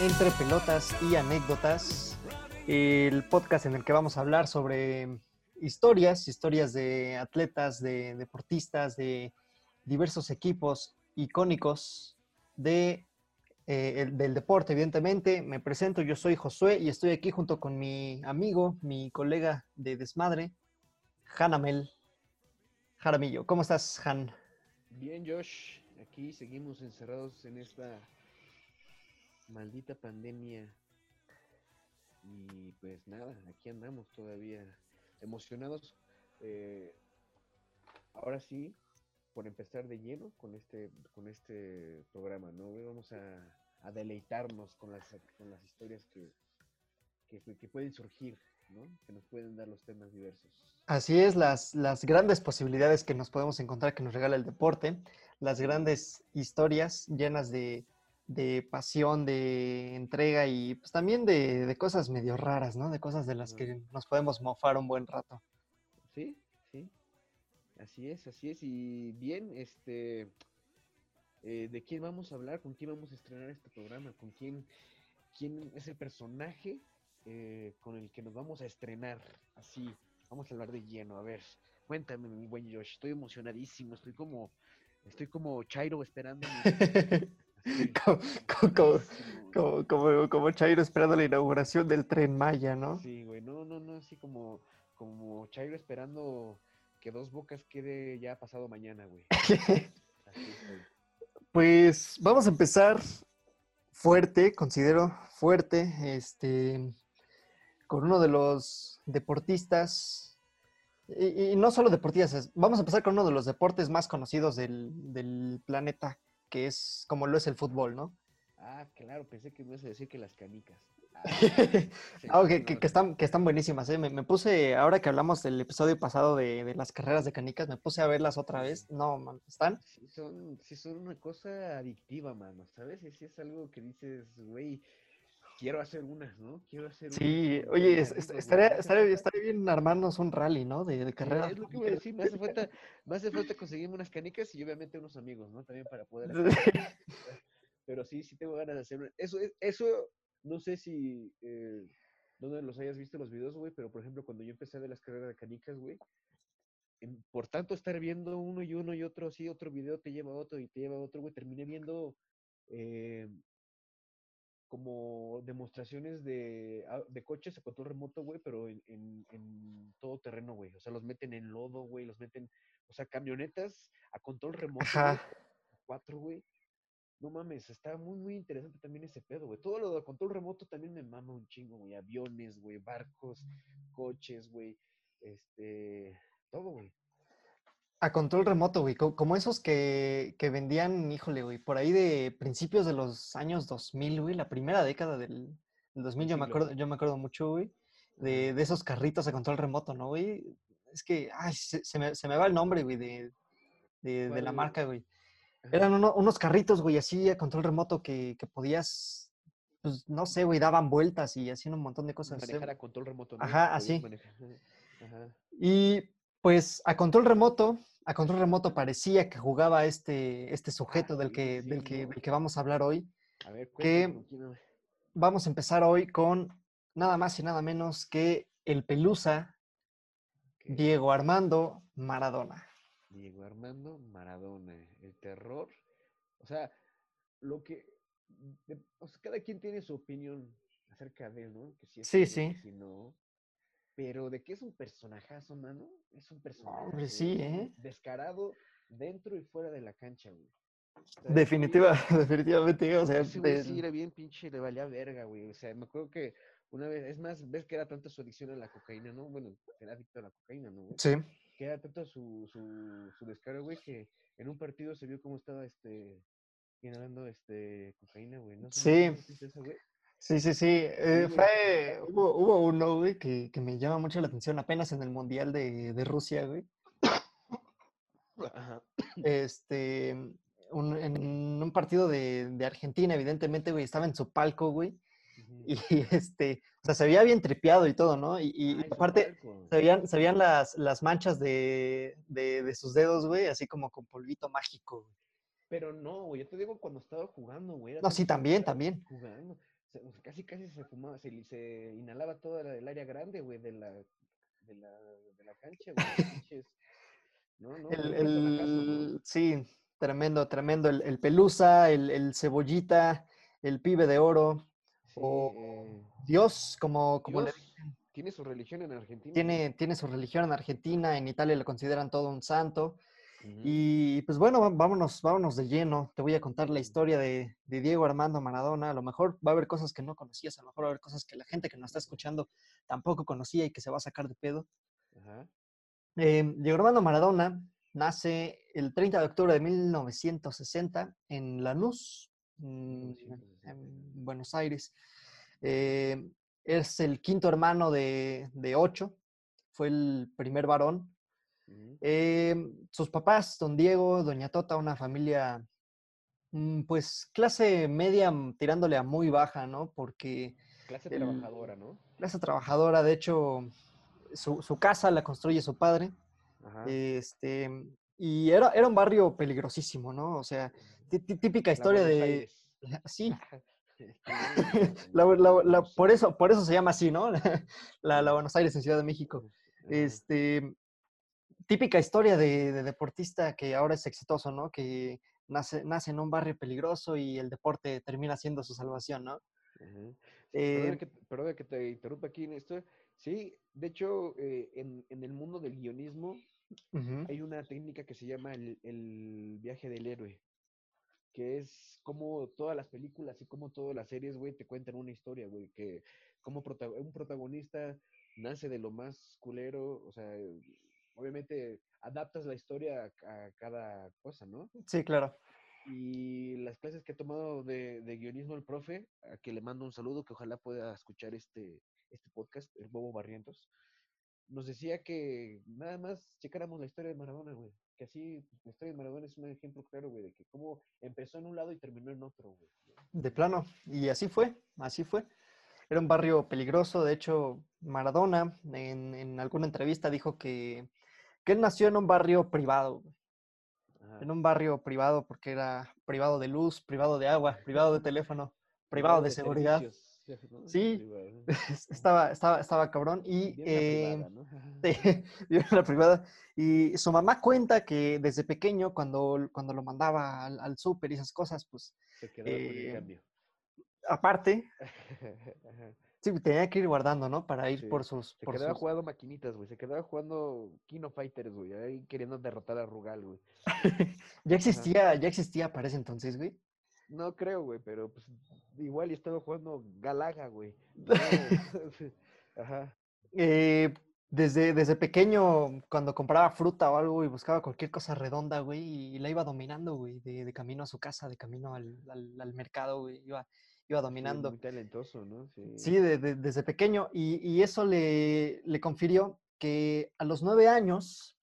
Entre Pelotas y Anécdotas, el podcast en el que vamos a hablar sobre historias, historias de atletas, de deportistas, de diversos equipos icónicos de, eh, el- del deporte, evidentemente. Me presento, yo soy Josué y estoy aquí junto con mi amigo, mi colega de desmadre, Hanamel Jaramillo. ¿Cómo estás, Han? Bien, Josh, aquí seguimos encerrados en esta maldita pandemia. Y pues nada, aquí andamos todavía emocionados. eh, ahora sí, por empezar de lleno con este, con este programa, ¿no? Vamos a, a deleitarnos con las, con las historias que, que, que pueden surgir, ¿no? Que nos pueden dar los temas diversos. Así es, las, las grandes posibilidades que nos podemos encontrar que nos regala el deporte, las grandes historias llenas de, de pasión, de entrega y pues también de, de cosas medio raras, ¿no? De cosas de las que nos podemos mofar un buen rato. Sí, sí. Así es, así es. Y bien, este, eh, ¿de quién vamos a hablar? ¿Con quién vamos a estrenar este programa? ¿Con quién, quién es el personaje eh, con el que nos vamos a estrenar? Así, vamos a hablar de lleno. A ver, cuéntame, mi buen Josh. Estoy emocionadísimo. Estoy como, estoy como Chairo esperando. mi- como, como- como- como- Chairo esperando la inauguración del tren Maya, ¿no? Sí, güey, no, no, no, así como, como Chairo esperando que dos bocas quede ya pasado mañana, güey. Pues vamos a empezar fuerte, considero fuerte, este, con uno de los deportistas, y, y no solo deportistas, vamos a empezar con uno de los deportes más conocidos del, del planeta, que es como lo es el fútbol, ¿no? Ah, claro, pensé que me ibas a decir que las canicas. Ah, sí, Ah, no, que, que están, que están buenísimas, ¿eh? Me, me puse, ahora que hablamos del episodio pasado de, de las carreras de canicas, me puse a verlas otra vez. No, man, están Sí son, sí son una cosa adictiva, mano, ¿sabes? Y sí es algo que dices, güey, quiero hacer unas, ¿no? Quiero hacer unas Sí, oye, estaría, estaría, estaría bien armarnos un rally, ¿no? De, de Sí, carreras. Es lo que iba a decir, me hace falta, me hace falta conseguirme unas canicas y obviamente unos amigos, ¿no? También para poder hacer. Pero sí, sí tengo ganas de hacerlo. Eso, es- eso no sé si eh, dónde los hayas visto los videos, güey, pero por ejemplo, cuando yo empecé ver las carreras de canicas, güey, en- por tanto estar viendo uno y uno y otro, así, otro video te lleva a otro y te lleva a otro, güey, terminé viendo eh, como demostraciones de, au- de coches a control remoto, güey, pero en, en, en todo terreno, güey. O sea, los meten en lodo, güey, los meten, o sea, camionetas a control remoto, Ajá. cuatro, güey. No mames, está muy, muy interesante también ese pedo, güey. Todo lo de control remoto también me mama un chingo, güey. Aviones, güey, barcos, coches, güey. Este, todo, güey. A control remoto, güey. co- Como esos que, que vendían, híjole, güey, por ahí de principios de los años 2000, güey, la primera década del, del 2000, yo me acuerdo, yo me acuerdo mucho, güey, de, de esos carritos a control remoto, ¿no, güey? Es que, ay, se, se me, se me va el nombre, güey, de, de, de la marca, güey. Eran uno- unos carritos, güey, así a control remoto que, que podías, pues, no sé, güey, daban vueltas y hacían un montón de cosas. Manejar a control remoto, ¿no? Ajá, así. Ajá. Y pues a control remoto, a control remoto parecía que jugaba este, este sujeto del, que, del, que, del que vamos a hablar hoy. A ver, Que- cuéntame, ¿con quién- Vamos a empezar hoy con nada más y nada menos que el Pelusa Diego Armando Maradona. Diego Armando Maradona, el terror. O sea, lo que. de- o sea, cada quien tiene su opinión acerca de él, ¿no? Que si es Sí, que sí. si no. Pero de que es un personajazo, mano. Es un personaje. Hombre, sí, ¿eh? Descarado dentro y fuera de la cancha, güey. O sea, güey- definitivamente. O sea, ese güey sí del- era bien pinche, le valía verga, güey. O sea, me acuerdo que una vez, es más, ves que era tanta su adicción a la cocaína, ¿no? Bueno, era adicto a la cocaína, ¿no? güey? sí. que era tanto su, su, su descaro, güey, que en un partido se vio cómo estaba este inhalando este cocaína, güey. ¿no? Sí. ¿No supiste eso, güey? Sí, sí, sí. eh, fue, hubo, hubo uno, güey, que, que me llama mucho la atención apenas en el Mundial de, de Rusia, güey. Ajá. este, un- en un partido de, de Argentina, evidentemente, güey, estaba en su palco, güey, y este, o sea, se veía bien tripeado y todo, ¿no? Y, y- Ay, aparte, se veían, se veían las, las manchas de, de, de sus dedos, güey, así como con polvito mágico, güey. Pero no, güey, yo te digo cuando estaba jugando, güey. No, sí, también, también. Jugando. Se- casi, casi se fumaba, se, se inhalaba toda la, el área grande, güey, de la, de la, de la cancha, güey. No, no, El, el- sí, tremendo, tremendo. El, el Pelusa, el, el Cebollita, el Pibe de Oro, Sí, o eh, Dios, como, como le tiene su religión en Argentina. tiene, tiene su religión en Argentina, en Italia lo consideran todo un santo. Y pues bueno, vámonos, vámonos de lleno. Te voy a contar la historia de, de Diego Armando Maradona. A lo mejor va a haber cosas que no conocías, a lo mejor va a haber cosas que la gente que nos está escuchando tampoco conocía y que se va a sacar de pedo. Ajá. Eh, Diego Armando Maradona nace el 30 de octubre de 1960 en Lanús, mm, 1960. en Buenos Aires. Eh, es el quinto hermano de, de ocho, fue el primer varón. Eh, sus papás, don Diego, doña Tota, una familia, mm, pues clase media mm, tirándole a muy baja, ¿no? Porque Clase el- trabajadora, ¿no? clase trabajadora, de hecho, su, su casa la construye su padre. Ajá. Este, y era, era un barrio peligrosísimo, ¿no? O sea, tí- tí- típica historia de... Sí, la- la- la- Buenos por, Aires. eso, por eso se llama así, ¿no? La, la Buenos Aires en Ciudad de México. Este, típica historia de, de deportista que ahora es exitoso, ¿no? Que nace, nace en un barrio peligroso y el deporte termina siendo su salvación, ¿no? Ajá. Eh, Perdona que, que te interrumpa aquí en esto. Sí, de hecho, eh, en, en el mundo del guionismo hay una técnica que se llama el, el viaje del héroe, que es como todas las películas y como todas las series, güey, te cuentan una historia, güey, que como prota- un protagonista nace de lo más culero, o sea, obviamente adaptas la historia a, a cada cosa, ¿no? Sí, claro. Y las clases que he tomado de, de guionismo el profe, a que le mando un saludo, que ojalá pueda escuchar este, este podcast, el Bobo Barrientos, nos decía que nada más checáramos la historia de Maradona, güey. Que así, la historia de Maradona es un ejemplo claro, güey, de que cómo empezó en un lado y terminó en otro, güey. De plano. Y así fue, así fue. Era un barrio peligroso. De hecho, Maradona en, en alguna entrevista dijo que, que él nació en un barrio privado, en un barrio privado porque era privado de luz, privado de agua, privado de teléfono, privado de seguridad. servicios, ¿no? Sí. Estaba, estaba, estaba cabrón. Y eh, privada, ¿no? Sí, la privada. Y su mamá cuenta que desde pequeño, cuando, cuando lo mandaba al, al súper y esas cosas, pues Se quedaba con el eh, cambio. aparte. Sí, tenía que ir guardando, ¿no? Para ir Sí, por sus... Se por quedaba sus- jugando maquinitas, güey. Se quedaba jugando Kino Fighters, güey. Ahí queriendo derrotar a Rugal, güey. ya existía, ya existía para ese entonces, güey. No creo, güey, pero pues igual estaba jugando Galaga, güey. Ajá. Eh, desde, desde pequeño, cuando compraba fruta o algo y buscaba cualquier cosa redonda, güey, y la iba dominando, güey, de, de camino a su casa, de camino al, al- al mercado, güey, iba, iba Sí, dominando. muy talentoso, ¿no? Sí. Sí, de- de- desde pequeño. Y, y eso le, le confirió que a los nueve años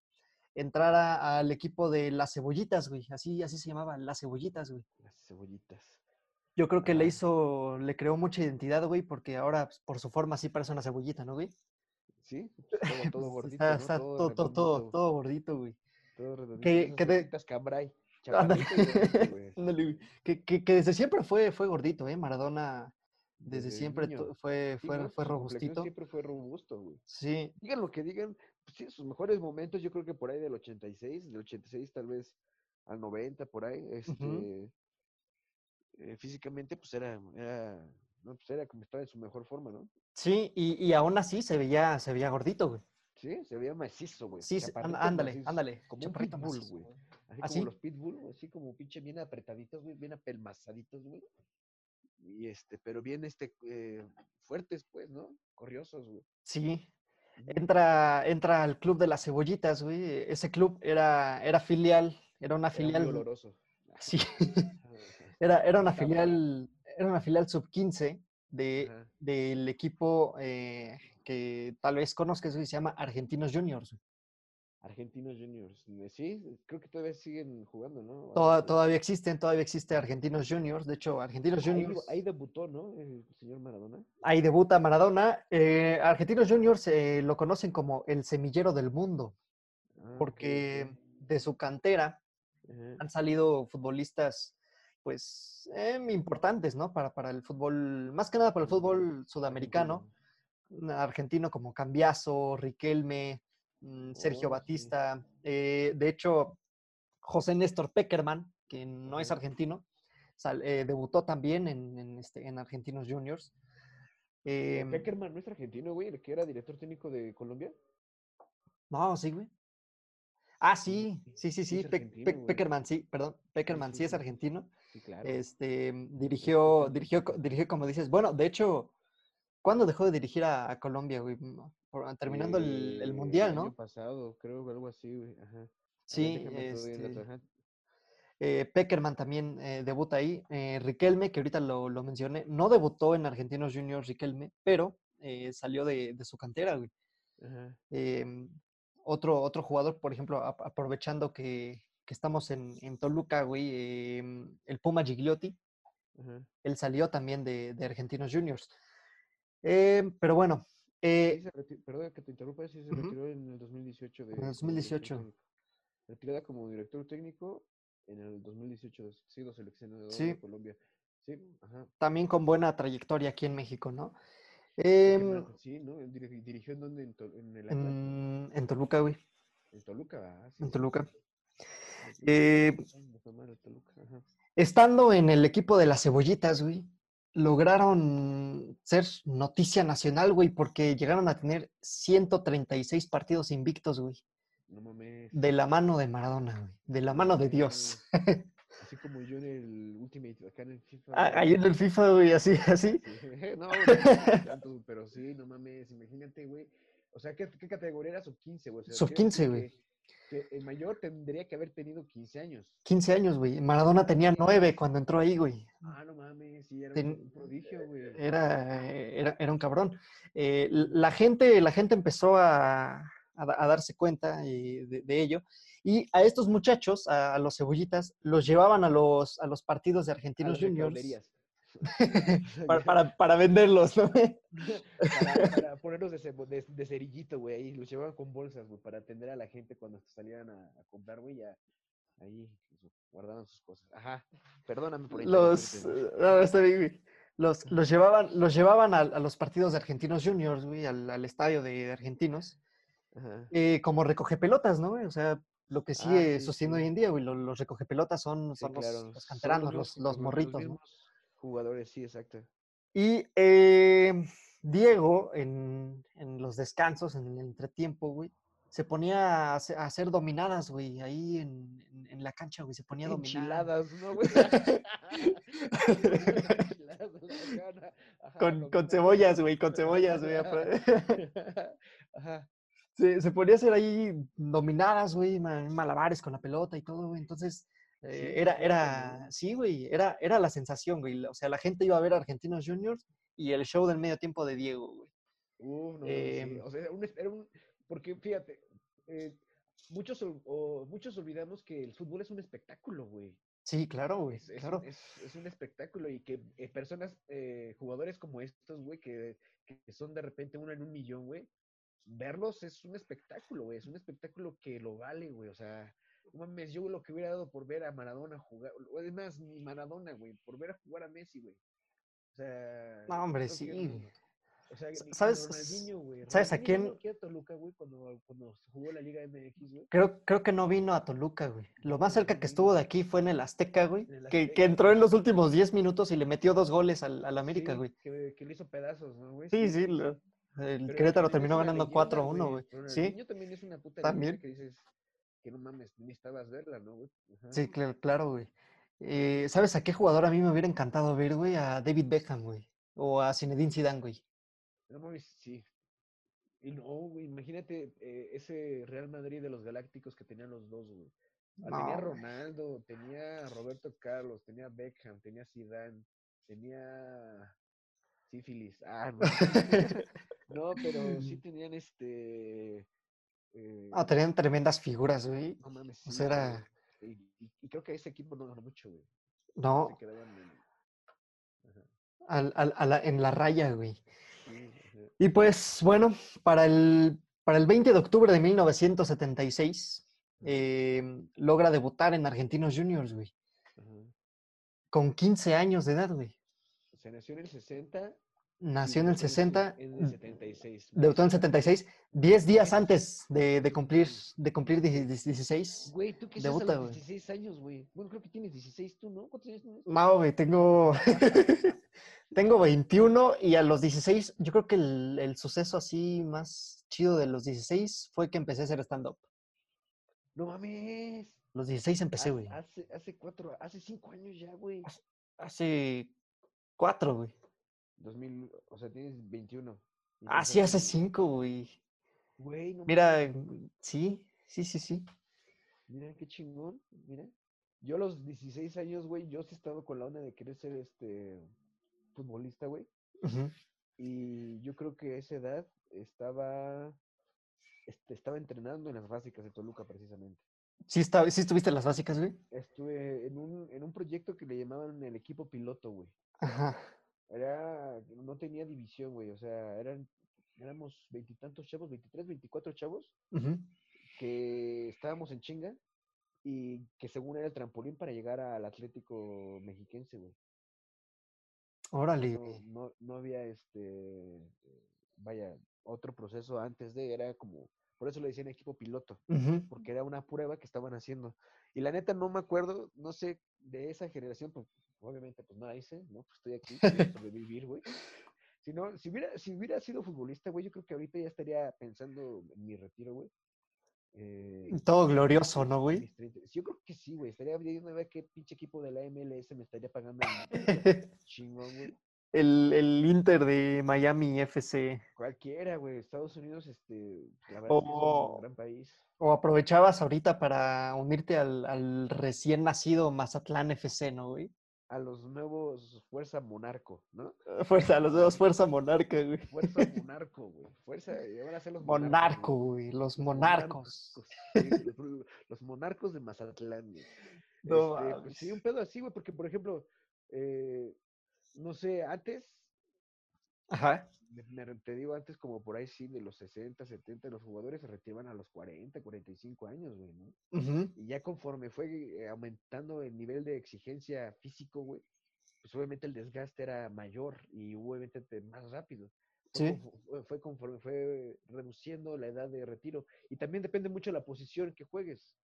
entrara al equipo de las cebollitas, güey. Así, así se llamaba, las cebollitas, güey. Las cebollitas. Yo creo que le Ajá. hizo, le creó mucha identidad, güey, porque ahora pues, por su forma sí parece una cebollita, ¿no, güey? Sí, todo, todo gordito, está, está todo, todo, todo, todo, gordito, güey. todo redondito, que- que cebollitas Que, que, que desde siempre fue, fue gordito, ¿eh? Maradona desde, Desde siempre tu- fue, Sí, fue, fue robustito. Siempre fue robusto, güey. Sí, Digan lo que digan, pues sí, sus mejores momentos, yo creo que por ahí del 86, del 86 tal vez al 90, por ahí, este, eh, físicamente, pues era, era, no, pues era como estaba en su mejor forma, ¿no? sí, y, y aún así se veía, se veía gordito, güey. Sí, se veía macizo, güey. Sí, ándale, ándale. Como un pitbull, güey. Así ¿Ah, como sí? los pitbull, así como pinche bien apretaditos, güey, bien apelmazaditos, güey. Y este, pero bien, este, eh, fuertes, pues, ¿no? Corriosos, güey. Sí, entra, entra al club de las cebollitas, güey. Ese club era, era filial, era una Era muy filial. oloroso. Sí, era, era una filial, era una filial sub-15 de, ajá. del equipo eh, que tal vez conozcas, güey, se llama Argentinos Juniors. güey. Argentinos Juniors. eh, Sí, creo que todavía siguen jugando, ¿no? Todavía existen, todavía existe Argentinos Juniors. De hecho, Argentinos Juniors. ahí debutó, ¿no? El señor Maradona. Ahí debuta Maradona. Eh, Argentinos Juniors eh, lo conocen como el semillero del mundo, Ah, porque de su cantera han salido futbolistas, pues, em, importantes, ¿no? Para, para el fútbol, más que nada para el fútbol sudamericano. argentino como Cambiaso, Riquelme, Sergio Oh. Batista. eh, de hecho, José Néstor Peckerman, que no es argentino, sal- eh, debutó también en, en este, en Argentinos Juniors. Eh, Em, Peckerman no es argentino, güey, el que era director técnico de Colombia. no, sí, güey. Ah, sí, sí, sí, sí Pe- Pe-. Peckerman, sí, perdón. Peckerman sí sí, es sí, argentino. Sí, claro. Este, dirigió, dirigió, dirigió, como dices, bueno, de hecho, ¿cuándo dejó de dirigir a, a Colombia, güey? Mm, por- terminando el, el Eh, Mundial, El ¿no? año pasado, creo, algo así, güey. Ajá. Sí, este, eh, Peckerman también eh, debuta ahí. eh, Riquelme, que ahorita lo, lo mencioné, no debutó en Argentinos Juniors Riquelme, pero eh, salió de, de su cantera, güey. Em, otro, otro jugador, por ejemplo, ap- aprovechando que, que estamos en, en Toluca, güey, em, el Puma Gigliotti, Ajá. él salió también de, de Argentinos Juniors. Em, pero bueno, eh, Perdón que te interrumpa, sí se retiró en el 2018 de, En el como 2018. director técnico. Retirada como director técnico en el 2018, ha sido seleccionador Sí. de Colombia. Sí, ajá. también con buena trayectoria aquí en México, ¿no? Em, sí, ¿no? Dirigió en dónde? En, Tol- en en, en Toluca, güey. En Toluca, ah, sí, En Toluca. Eh. Estando en el equipo de las cebollitas, güey, lograron ser noticia nacional, güey, porque llegaron a tener 136 partidos invictos, güey, No mames. de la mano de Maradona, güey, de la mano de Dios. Así como yo en el Ultimate, acá en el FIFA. Ah. Ahí en el FIFA, güey, así, así. Sí, No, no, tanto, pero sí, no mames, imagínate, güey. O sea, ¿qué, qué categoría era sub-15, güey? O sea, Sub quiere 15, decir güey. El mayor tendría que haber tenido 15 años. 15 años, güey. Maradona tenía 9 cuando entró ahí, güey. Ah, no mames, sí, era Ten- un, prodigio, güey. Era, era, era un cabrón. Eh, la, gente, la gente empezó a, a da- a darse cuenta eh, de, de ello. Y a estos muchachos, a, a los cebollitas, los llevaban a los, a los partidos de Argentinos Juniors. Para, para, para venderlos, ¿no? para, para ponerlos de, de, de cerillito, güey, ahí los llevaban con bolsas, güey, para atender a la gente cuando salían a, a comprar, güey, ya ahí su- guardaban sus cosas. Ajá, perdóname por Los, interrumpirte. eh, no, está bien, güey. Los, los llevaban, los llevaban a, a los partidos de Argentinos Juniors, güey, al, al estadio de, de Argentinos, Ajá. eh, como recoge pelotas, ¿no? güey? O sea, lo que Ah, sigue sí, sostiene sí. hoy en día, güey, lo- los, recoge pelotas son, Sí, son los, claro, los canteranos, los, los morritos, ¿no? mismos Jugadores, sí, exacto. Y eh, Diego, en, en los descansos, en el entretiempo, güey, se ponía a hace- a hacer dominadas, güey, ahí en, en- en la cancha, güey, se ponía a dominar. Enchiladas, ¿no, güey? Con, con cebollas, güey, con cebollas, güey. Se, se ponía a hacer ahí dominadas, güey, ma- malabares con la pelota y todo, güey. Entonces, eh, Sí, era, era, sí, güey, era, era la sensación, güey. O sea, la gente iba a ver a Argentinos Juniors y el show del medio tiempo de Diego, güey. Uf, no, sí. Em, O sea, era un, es- era un- porque fíjate, eh, muchos, o- muchos olvidamos que el fútbol es un espectáculo, güey. Sí, claro, güey, Es, claro. un, es, es un espectáculo y que eh, personas, eh, jugadores como estos, güey, que, que son de repente uno en un millón, güey, verlos es un espectáculo, güey, es un espectáculo que lo vale, güey, o sea, mames, yo lo que hubiera dado por ver a Maradona jugar, o es más, ni Maradona, güey, por ver a jugar a Messi, güey. O sea, No, hombre, que sí. no- O sea, ¿sabes- Ronaldinho, güey. sabes a quién? a Toluca, güey, cuando, cuando jugó la Liga MX, güey. Creo, creo que no vino a Toluca, güey. Lo más cerca que estuvo de aquí fue en el Azteca, güey. El Que, que Azteca, entró en los últimos 10 minutos y le metió dos goles al, al América, Sí, güey. Que, que le hizo pedazos, ¿no, güey? Sí, sí, lo- el Pero Querétaro terminó ganando leyenda, 4-1, güey. Sí, también es una puta También. que dices que no mames, necesitabas verla, ¿no, güey? Ajá. sí, cl- claro, güey. Eh, ¿Sabes a qué jugador a mí me hubiera encantado ver, güey? A David Beckham, güey. O a Zinedine Zidane, güey. No mames, sí. Y no, güey, imagínate eh, ese Real Madrid de los Galácticos que tenían los dos, güey. Ah, tenía güey. Ronaldo, tenía Roberto Carlos, tenía Beckham, tenía Zidane, tenía sífilis. Ah, no. no, pero sí tenían este eh, Ah, tenían tremendas figuras, güey. no mames, o sea, era- Y, y- y creo que ese equipo no ganó mucho, güey. No, Se quedaban en... Ajá, al- al- a la- en la raya, güey. sí, Y pues, bueno, para el, para el 20 de octubre de 1976, eh, logra debutar en Argentinos Juniors, güey. ajá. Con 15 años de edad, güey. Se nació en el 60. Nació en el debutó 60, En el 76. güey. debutó en el 76, 10 días antes de, de cumplir, de cumplir 16. Güey, tú que Debuta, a los güey. 16 años, güey. Bueno, creo que tienes 16 tú, ¿no? ¿Cuántos años tienes? Mao, güey, tengo, tengo 21 y a los 16, yo creo que el, el suceso así más chido de los 16 fue que empecé a hacer stand-up. No mames. Los 16 empecé, Hace- güey. Hace, hace cuatro, hace cinco años ya, güey. Hace cuatro, güey. 2000, o sea, tienes 21. y Ah, sí, hace empezaste- cinco, güey. Güey, no Mira, sí, sí, sí, sí. Mira qué chingón, mira. Yo a los 16 años, güey, yo sí estaba con la onda de querer ser este futbolista, güey. Y yo creo que a esa edad estaba este, estaba entrenando en las básicas de Toluca precisamente. ¿Sí, está, ¿Sí estuviste en las básicas, güey? Estuve en un, en un proyecto que le llamaban el equipo piloto, güey. Ajá. Era, no tenía división, güey. O sea, eran, éramos veintitantos chavos, 23, 24 chavos, que estábamos en chinga y que según era el trampolín para llegar al Atlético Mexiquense, güey. Órale, No, no, no había este, vaya, otro proceso antes de, era como, por eso le decían equipo piloto, porque era una prueba que estaban haciendo. Y la neta no me acuerdo, no sé, de esa generación, pues obviamente pues no la hice, ¿no? Pues estoy aquí, quiero sobrevivir, güey. Si no, si hubiera, si hubiera sido futbolista, güey, yo creo que ahorita ya estaría pensando en mi retiro, güey. Eh, Todo glorioso, ¿no, güey? mis 30. Sí, Yo creo que sí, güey. Estaría viendo a ver qué pinche equipo de la MLS me estaría pagando el chingón, güey. El, el Inter de Miami FC. Cualquiera, güey. Estados Unidos, este, la verdad es que es O- un gran país. O aprovechabas ahorita para unirte al, al recién nacido Mazatlán FC, ¿no, güey? A los nuevos Fuerza Monarco, ¿no? Fuerza, a los dos Fuerza Monarca, güey. Fuerza Monarco, güey. Fuerza, ya van a ser los Monarco, güey. Los monarcos. los, monarcos de Mazatlán, güey. No Este, pues, sí, un pedo así, güey, porque, por ejemplo, eh, no sé, antes, Ajá. me- me- te digo antes, como por ahí sí, de los 60, 70, los jugadores se retiraban a los 40, 45 años, güey, ¿no? Ujú. Y ya conforme fue eh, aumentando el nivel de exigencia físico, güey, pues obviamente el desgaste era mayor y obviamente te- más rápido. Fue, Sí. fue- fue conforme fue reduciendo la edad de retiro. Y también depende mucho de la posición que juegues.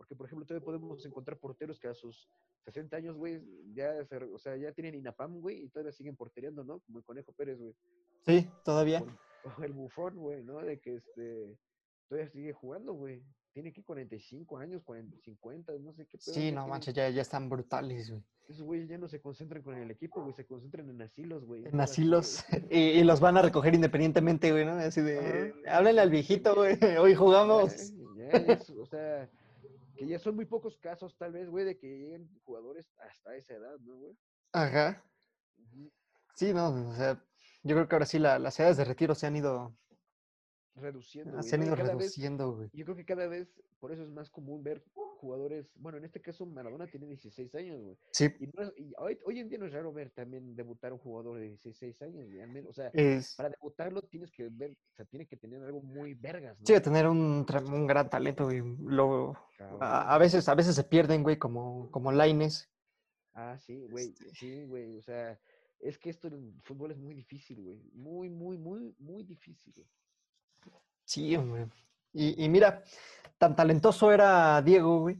Porque, por ejemplo, todavía podemos encontrar porteros que a sus 60 años, güey, ya, se o sea, ya tienen INAPAM, güey, y todavía siguen portereando, ¿no? Como el Conejo Pérez, güey. Sí, todavía. O el bufón, güey, ¿no? De que este todavía sigue jugando, güey. Tiene que 45 años, 40, 50, no sé qué pedo, Sí, no manches, ya, ya están brutales, güey. Esos güeyes ya no se concentran con el equipo, güey, se concentran en asilos, güey. En asilos. Y, y los van a recoger independientemente, güey, ¿no? Así de, Ajá. háblenle al viejito, güey. Hoy jugamos. Ya, ya, ya es- o sea, que ya son muy pocos casos, tal vez, güey, de que lleguen jugadores hasta esa edad, ¿no, güey? Ajá. Sí, no, o sea, yo creo que ahora sí la- las edades de retiro se han ido, Reduciendo, güey, se han ido reduciendo, güey. yo creo que cada vez, por eso es más común ver jugadores, bueno, en este caso Maradona tiene 16 años, güey. Sí, Y, no y hoy, hoy en día no es raro ver también debutar un jugador de 16 años, güey, o sea, es, para debutarlo tienes que ver, o sea, tiene que tener algo muy vergas, ¿no? sí, tener un, gran talento, güey. Lo, a, a veces, a veces se pierden, güey, como, como Laines. Ah, sí, güey, Este sí, güey, o sea, es que esto en fútbol es muy difícil, güey, muy, muy, muy, muy difícil, güey. Sí, hombre. Y, y mira, tan talentoso era Diego, güey,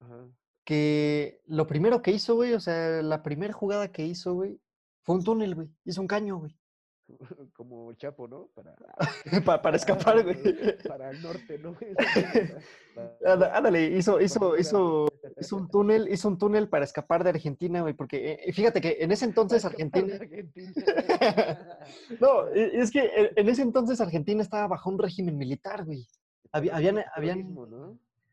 Ajá. que lo primero que hizo, güey, o sea, la primera jugada que hizo, güey, fue un túnel, güey. Hizo un caño, güey. Como Chapo, ¿no? Para, pa- para escapar, güey. para el norte, ¿no? Para- Ándale, hizo, para hizo, hizo, hizo un túnel, hizo un túnel para escapar de Argentina, güey, porque eh, fíjate que en ese entonces Argentina, Argentina. no, e- es que en- ese entonces Argentina estaba bajo un régimen militar, güey. Habían- es habían-.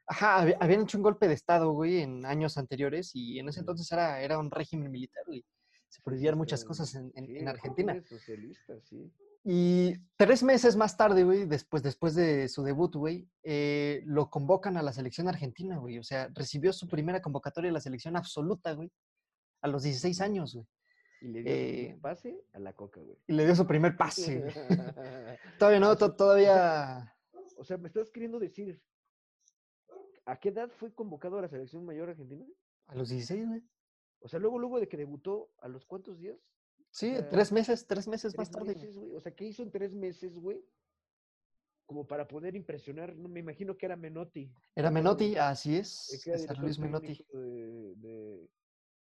Ajá, había- habían hecho un golpe de estado, güey, en años anteriores y en ese entonces era, era un régimen militar, güey. Se prohibían muchas cosas en, en- sí, en Argentina. es socialista, sí. Y tres meses más tarde, güey, después, después de su debut, güey, eh, lo convocan a la selección argentina, güey. O sea, recibió su primera convocatoria a la selección absoluta, güey, a los 16 años, güey. Y le dio su Eh, primer pase a la coca, güey. Y le dio su primer pase, güey. Todavía no, to- todavía... o sea, ¿me estás queriendo decir a qué edad fue convocado a la selección mayor argentina? A los 16, güey. O sea, luego, luego de que debutó, ¿a los cuántos días? Sí, sea, tres meses, tres meses Tres más tarde. güey. meses, güey. O sea, ¿qué hizo en tres meses, güey? Como para poder impresionar, no me imagino que era Menotti. Era ¿no? Menotti, así es, César director Luis Menotti. De, de-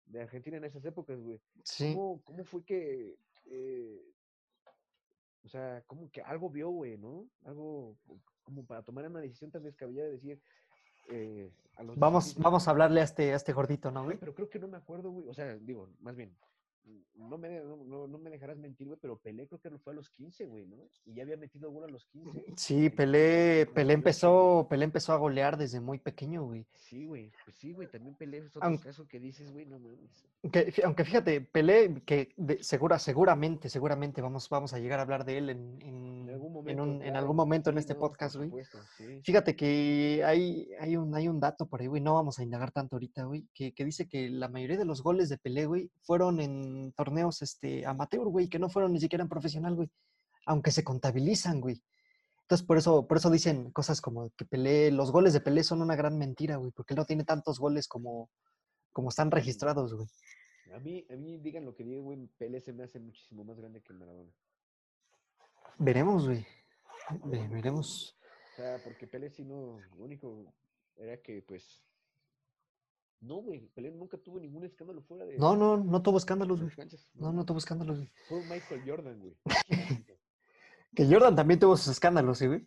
de Argentina en esas épocas, güey. Sí, ¿Cómo, cómo fue que, eh, o sea, como que algo vio, güey, ¿no? Algo co- como para tomar una decisión tan descabellada de decir, eh, a los vamos, 16 vamos a hablarle a este, a este gordito, ¿no, Güey, pero creo que no me acuerdo, güey. O sea, digo, más bien, no me, no, no- no me dejarás mentir, güey, pero Pelé creo que lo fue a los 15, güey, ¿no? Y ya había metido gol a los 15. Sí, en- Pelé, en Pelé 98, güey. empezó, Pelé empezó a golear desde muy pequeño, güey. Sí, güey, pues sí, güey, también Pelé es otro Aunque- caso que dices, güey, no mames. Que aunque fíjate, Pelé, que de- segura, seguramente, seguramente vamos, vamos a llegar a hablar de él en, en- En algún en momento, un- en algún momento en sí, este no, podcast, güey. sí. Fíjate que hay, hay, un, hay un dato por ahí, güey, no vamos a indagar tanto ahorita, güey, que, que dice que la mayoría de los goles de Pelé, güey, fueron en torneos este, amateur, güey, que no fueron ni siquiera en profesional, güey, aunque se contabilizan, güey. Entonces, por eso, por eso dicen cosas como que Pelé, los goles de Pelé son una gran mentira, güey, porque él no tiene tantos goles como, como están registrados, güey. A mí, a mí, digan lo que digan, güey, Pelé se me hace muchísimo más grande que Maradona. Veremos, güey. Ve- Veremos. O sea, porque Pelé sí no, lo único era que, pues, no, güey, Pelé nunca tuvo ningún escándalo fuera de No, no, no tuvo escándalos, güey. No, no tuvo escándalos, güey. Fue Michael Jordan, güey. Que Jordan también tuvo sus escándalos, sí, güey.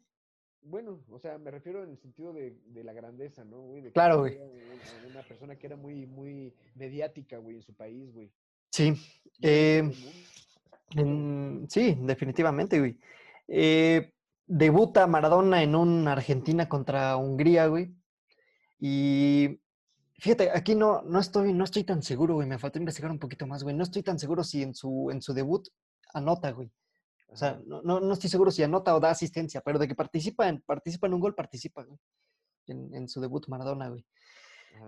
Bueno, o sea, me refiero en el sentido de, de la grandeza, ¿no, güey? De Claro, güey. una persona que era muy, muy mediática, güey, en su país, güey. Sí. Eh, en- sí, definitivamente, güey. Eh, debuta Maradona en un Argentina contra Hungría, güey. Y fíjate, aquí no, no, estoy, no estoy tan seguro, güey. Me faltó investigar un poquito más, güey. No estoy tan seguro si en su, en su debut anota, güey. O sea, no, no, no estoy seguro si anota o da asistencia, pero de que participa en, participa en un gol, participa, güey. En, en su debut Maradona, güey.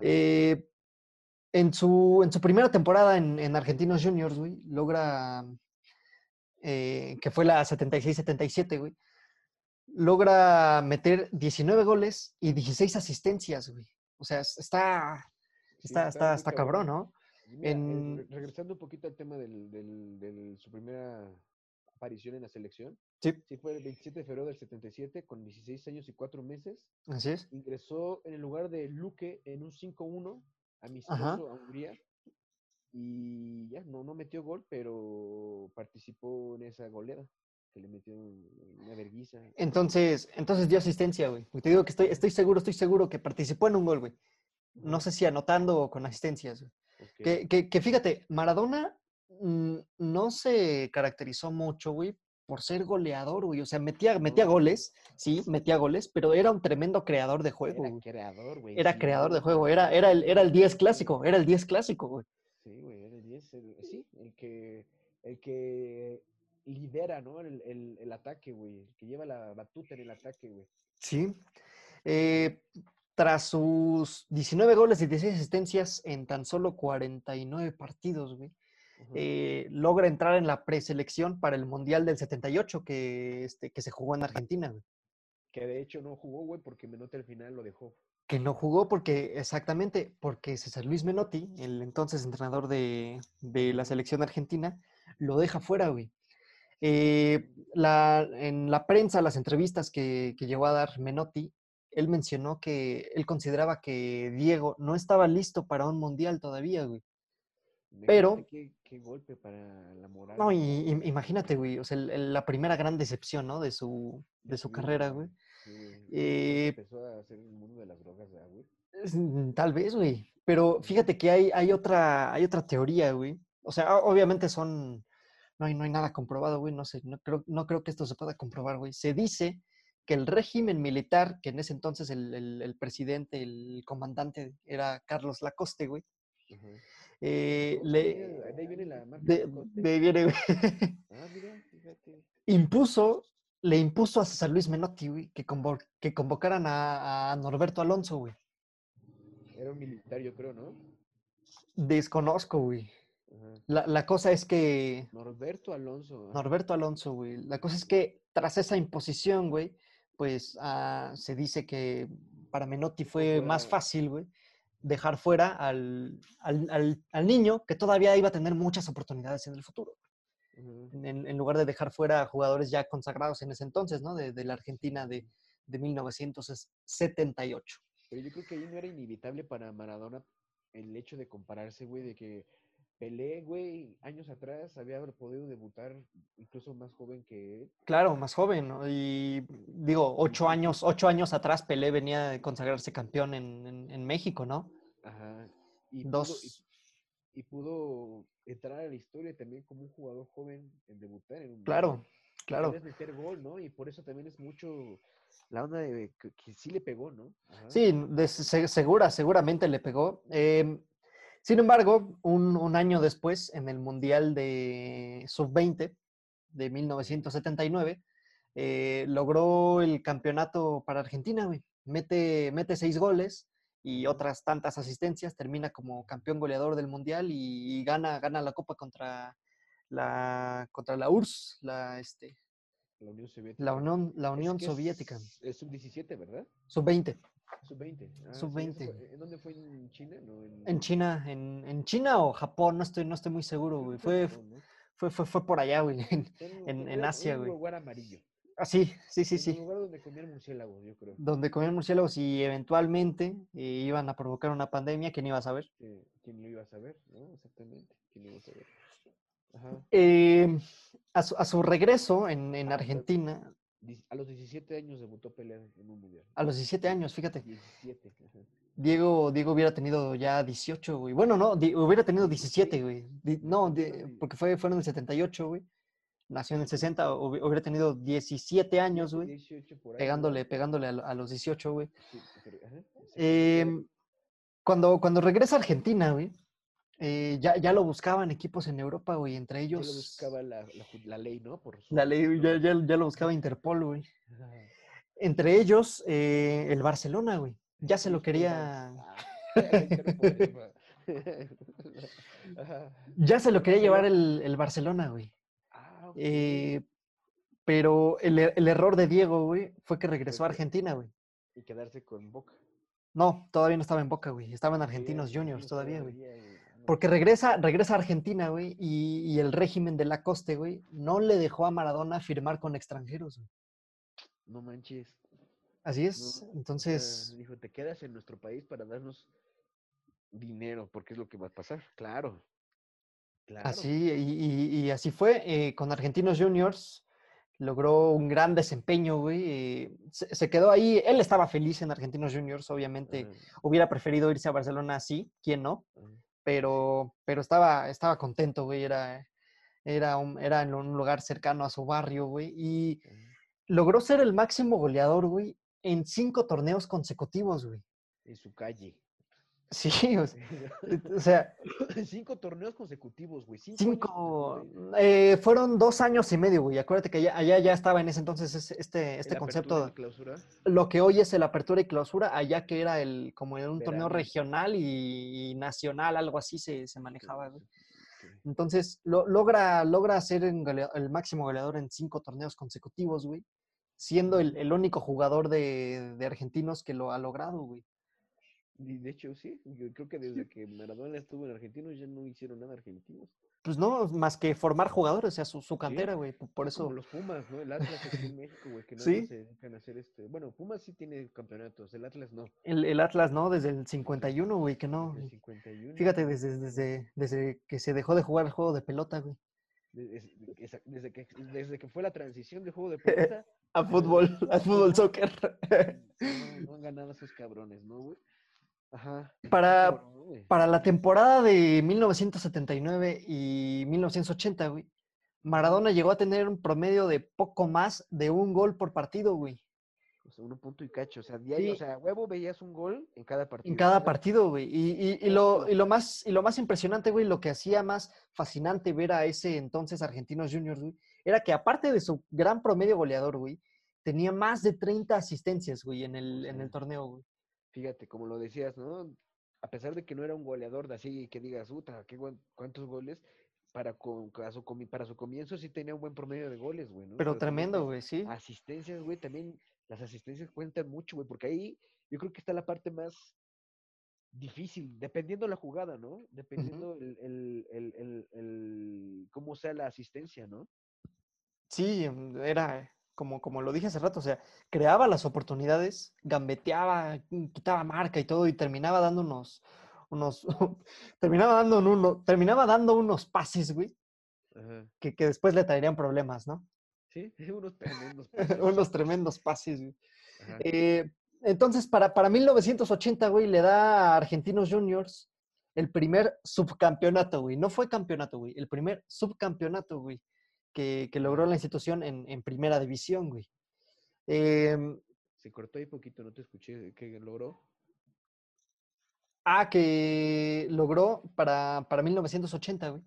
Eh, en, su, en su primera temporada en, en Argentinos Juniors, güey, logra, eh, que fue la 76-77, güey, logra meter 19 goles y 16 asistencias, güey. O sea, es- está, Sí, está, está, está cabrón, ¿no? Mira, en- regresando un poquito al tema del, del, del- su primera aparición en la selección. Sí. Sí, fue el 27 de febrero del 77, con 16 años y 4 meses. Así es. Ingresó en el lugar de Luque en un 5-1 amistoso a Hungría. Y ya, no, no metió gol, pero participó en esa goleada que le metió una verguiza. Entonces, entonces dio asistencia, güey. Te digo que estoy, estoy seguro, estoy seguro que participó en un gol, güey. No sé si anotando o con asistencias, güey. Que, que- que fíjate, Maradona mm, no se caracterizó mucho, güey, por ser goleador, güey. O sea, metía, metía goles, sí, metía goles, pero era un tremendo creador de juego, Era güey. creador, güey. Era sin creador de juego, era, era, el, era el 10 clásico, era el 10 clásico, güey. Sí, güey, era el 10. el- sí, el que, el que lidera, ¿no? El, el, el ataque, güey. El que lleva la batuta en el ataque, güey. Sí. Eh, tras sus 19 goles y 16 asistencias en tan solo 49 partidos, güey. Eh, logra entrar en la preselección para el Mundial del 78 que, este, que se jugó en Argentina, güey. Que de hecho no jugó, güey, porque Menotti al final lo dejó. Que no jugó porque, exactamente, porque César Luis Menotti, el entonces entrenador de, de la selección argentina, lo deja fuera, güey. Eh, la, en la prensa, las entrevistas que, que llegó a dar Menotti, él mencionó que él consideraba que Diego no estaba listo para un mundial todavía, güey. Pero- Qué, qué golpe para la moral. No, y, y- imagínate, güey, o sea, el- el- la primera gran decepción, ¿no? De su, de su Sí, carrera, güey. Sí, Eh, Empezó a hacer el mundo de las drogas, ¿verdad, güey? Mm, Tal vez, güey. Pero fíjate que hay, hay, otra, hay otra teoría, güey. O sea, obviamente son. No hay, no hay nada comprobado, güey. No sé, no creo, no creo que esto se pueda comprobar, güey. Se dice que el régimen militar, que en ese entonces el, el- el presidente, el comandante era Carlos Lacoste, güey. Eh, le, ahí viene la marca de, viene, güey. Ah, mira, fíjate. impuso, le impuso a César Luis Menotti, güey, que, convo- que convocaran a, a Norberto Alonso, güey. Era un militar, yo creo, ¿no? Desconozco, güey. La, la cosa es que Norberto Alonso. ah, Norberto Alonso, güey. La cosa es que tras esa imposición, güey, pues ah, se dice que para Menotti fue más fácil, güey, dejar fuera al, al- al- al niño que todavía iba a tener muchas oportunidades en el futuro, en lugar de dejar fuera a jugadores ya consagrados en ese entonces, ¿no? De, de la Argentina de, de 1978. Pero yo creo que ahí no era inevitable para Maradona el hecho de compararse, güey, de que Pelé, güey, años atrás había podido debutar incluso más joven que él. Claro, más joven, ¿no? Y digo, ocho años, ocho años atrás Pelé venía de consagrarse campeón en, en- en México, ¿no? Ajá. Y pudo, Dos. y, y pudo entrar a la historia también como un jugador joven en debutar en un Claro. Y claro. meter gol, ¿no? Y por eso también es mucho la onda de que, que sí le pegó, ¿no? Ajá. Sí, de se- segura, seguramente le pegó. Em, sin embargo, un, un año después, en el Mundial de Sub-20 de 1979, eh, logró el campeonato para Argentina, güey. Mete, mete seis goles y otras tantas asistencias, termina como campeón goleador del Mundial y, y gana, gana la Copa contra la, contra la URSS, la, este, La Unión Soviética. la Unión, la Es que Soviética, Es, es sub-17, ¿verdad? Sub-20. Sub-20. Ah, sí, eso Sub-20. fue- ¿En dónde fue? ¿En China? No, en, En China, en, en China o Japón, no estoy, no estoy muy seguro, güey. fue Fue, Japón, ¿no? fue, fue, fue por allá, güey. en- un- en- en un- Asia, un güey. lugar amarillo. Ah, sí, sí, sí, En sí. Un lugar donde comían murciélagos, yo creo. Donde comían murciélagos y eventualmente eh, iban a provocar una pandemia, ¿quién iba a saber? ¿Quién lo iba a saber? ¿No? Exactamente. ¿Quién lo iba a saber? Ajá. Eh, a, su, a su regreso en, en Ah, Argentina, A los 17 años debutó Pelé en un mundial. a los 17 años, fíjate, 17. ajá. Diego, Diego hubiera tenido ya 18, güey. Bueno, no, hubiera tenido 17, güey. No, di- porque fue, fueron en el 78, güey. Nació en el 60, hubi- hubiera tenido 17 años, güey. 18 por ahí. Pegándole, pegándole a, a los 18, güey. Sí, pero- ajá. Em, cuando, cuando regresa a Argentina, güey, eh, ya, ya lo buscaban equipos en Europa, güey, entre Ya lo ellos. buscaba la, la ju- la ley, ¿no? Por su- La ley, ya, ya, ya lo buscaba Interpol, güey. Ajá. Entre ellos, eh, el Barcelona, güey. Ya se lo quería. Ah, Ajá. Ya se lo quería llevar el, el Barcelona, güey. Ah. Eh, pero el, el error de Diego, güey, fue que regresó a Argentina, güey. Y quedarse con Boca. No, todavía no estaba en Boca, güey. Estaba en Sí, Argentinos Juniors todavía, güey. Ah. Porque regresa, regresa a Argentina, güey, y, y el régimen de Lacoste, güey, no le dejó a Maradona firmar con extranjeros, güey. No manches. Así es. Entonces, dijo, te quedas en nuestro país para darnos dinero, porque es lo que va a pasar. Claro. Claro. así, y, y- y así fue. eh, con Argentinos Juniors logró un gran desempeño, güey. eh, se, se quedó ahí. Él estaba feliz en Argentinos Juniors, obviamente. Ajá, Hubiera preferido irse a Barcelona así, ¿quién no? ajá. Pero, pero estaba, estaba contento, güey. Era, era, un- era en un lugar cercano a su barrio, güey. Y logró ser el máximo goleador, güey, en cinco torneos consecutivos, güey. En su calle. Sí, o sea, o sea, cinco torneos consecutivos, güey. Cinco. eh, fueron dos años y medio, güey. Acuérdate que allá, allá ya estaba en ese entonces este, este El y concepto, el clausura. lo que hoy es el apertura y clausura, allá que era el, como en un torneo regional y, y nacional, algo así se, se manejaba, güey. Entonces, lo- logra, logra ser el máximo goleador en cinco torneos consecutivos, güey. Siendo el, el único jugador de, de argentinos que lo ha logrado, güey. Y de hecho, sí. Yo creo que desde que Maradona estuvo en Argentinos ya no hicieron nada argentinos. Pues no, más que formar jugadores, o sea, su, su cantera, güey. Por como eso, los Pumas, ¿no? El Atlas aquí en México, güey, que nada Sí. se dedican a hacer este. Bueno, Pumas sí tiene campeonatos, el Atlas no. el, el Atlas, ¿no? Desde el 51, güey, que no. Desde el 51. Fíjate, desde, desde, desde que se dejó de jugar el juego de pelota, güey. Desde, que, desde que fue la transición de juego de pelota, A fútbol, al fútbol soccer. no, no han ganado esos cabrones, ¿no, güey? Ajá. Para-. Para la temporada de 1979 y 1980, güey, Maradona llegó a tener un promedio de poco más de un gol por partido, güey. O un punto y cacho. O sea, diario, Sí. o sea, huevo veías un gol en cada partido. En cada partido, güey. Y, y- y lo, y, lo más, y lo más impresionante, güey, lo que hacía más fascinante ver a ese entonces Argentinos Juniors, güey, era que aparte de su gran promedio goleador, güey, tenía más de 30 asistencias, güey, en el, en el torneo, güey. Fíjate, como lo decías, ¿no? A pesar de que no era un goleador de así que digas, puta, ¿qué, ¿cuántos goles? Para, con, para, su, para su comienzo sí tenía un buen promedio de goles, güey, ¿no? Pero tremendo, güey, sí. Asistencias, güey, también las asistencias cuentan mucho, güey, porque ahí yo creo que está la parte más difícil, dependiendo la jugada, ¿no? Dependiendo el, el, el, el, el- cómo sea la asistencia, ¿no? Sí, mm, era como, como lo dije hace rato, o sea, creaba las oportunidades, gambeteaba, mm, quitaba marca y todo, y terminaba dando unos, terminaba dando uno, terminaba dando unos pases, güey, Ajá. que, que después le traerían problemas, ¿no? Sí, unos tremendos pases. unos tremendos pases, güey. Eh, entonces, para, para 1980, güey, le da a Argentinos Juniors el primer subcampeonato, güey. No fue campeonato, güey. El primer subcampeonato, güey, que, que logró la institución en, en primera división, güey. Em, Se cortó ahí poquito, no te escuché. ¿Qué logró? ah, que logró para, para 1980, güey,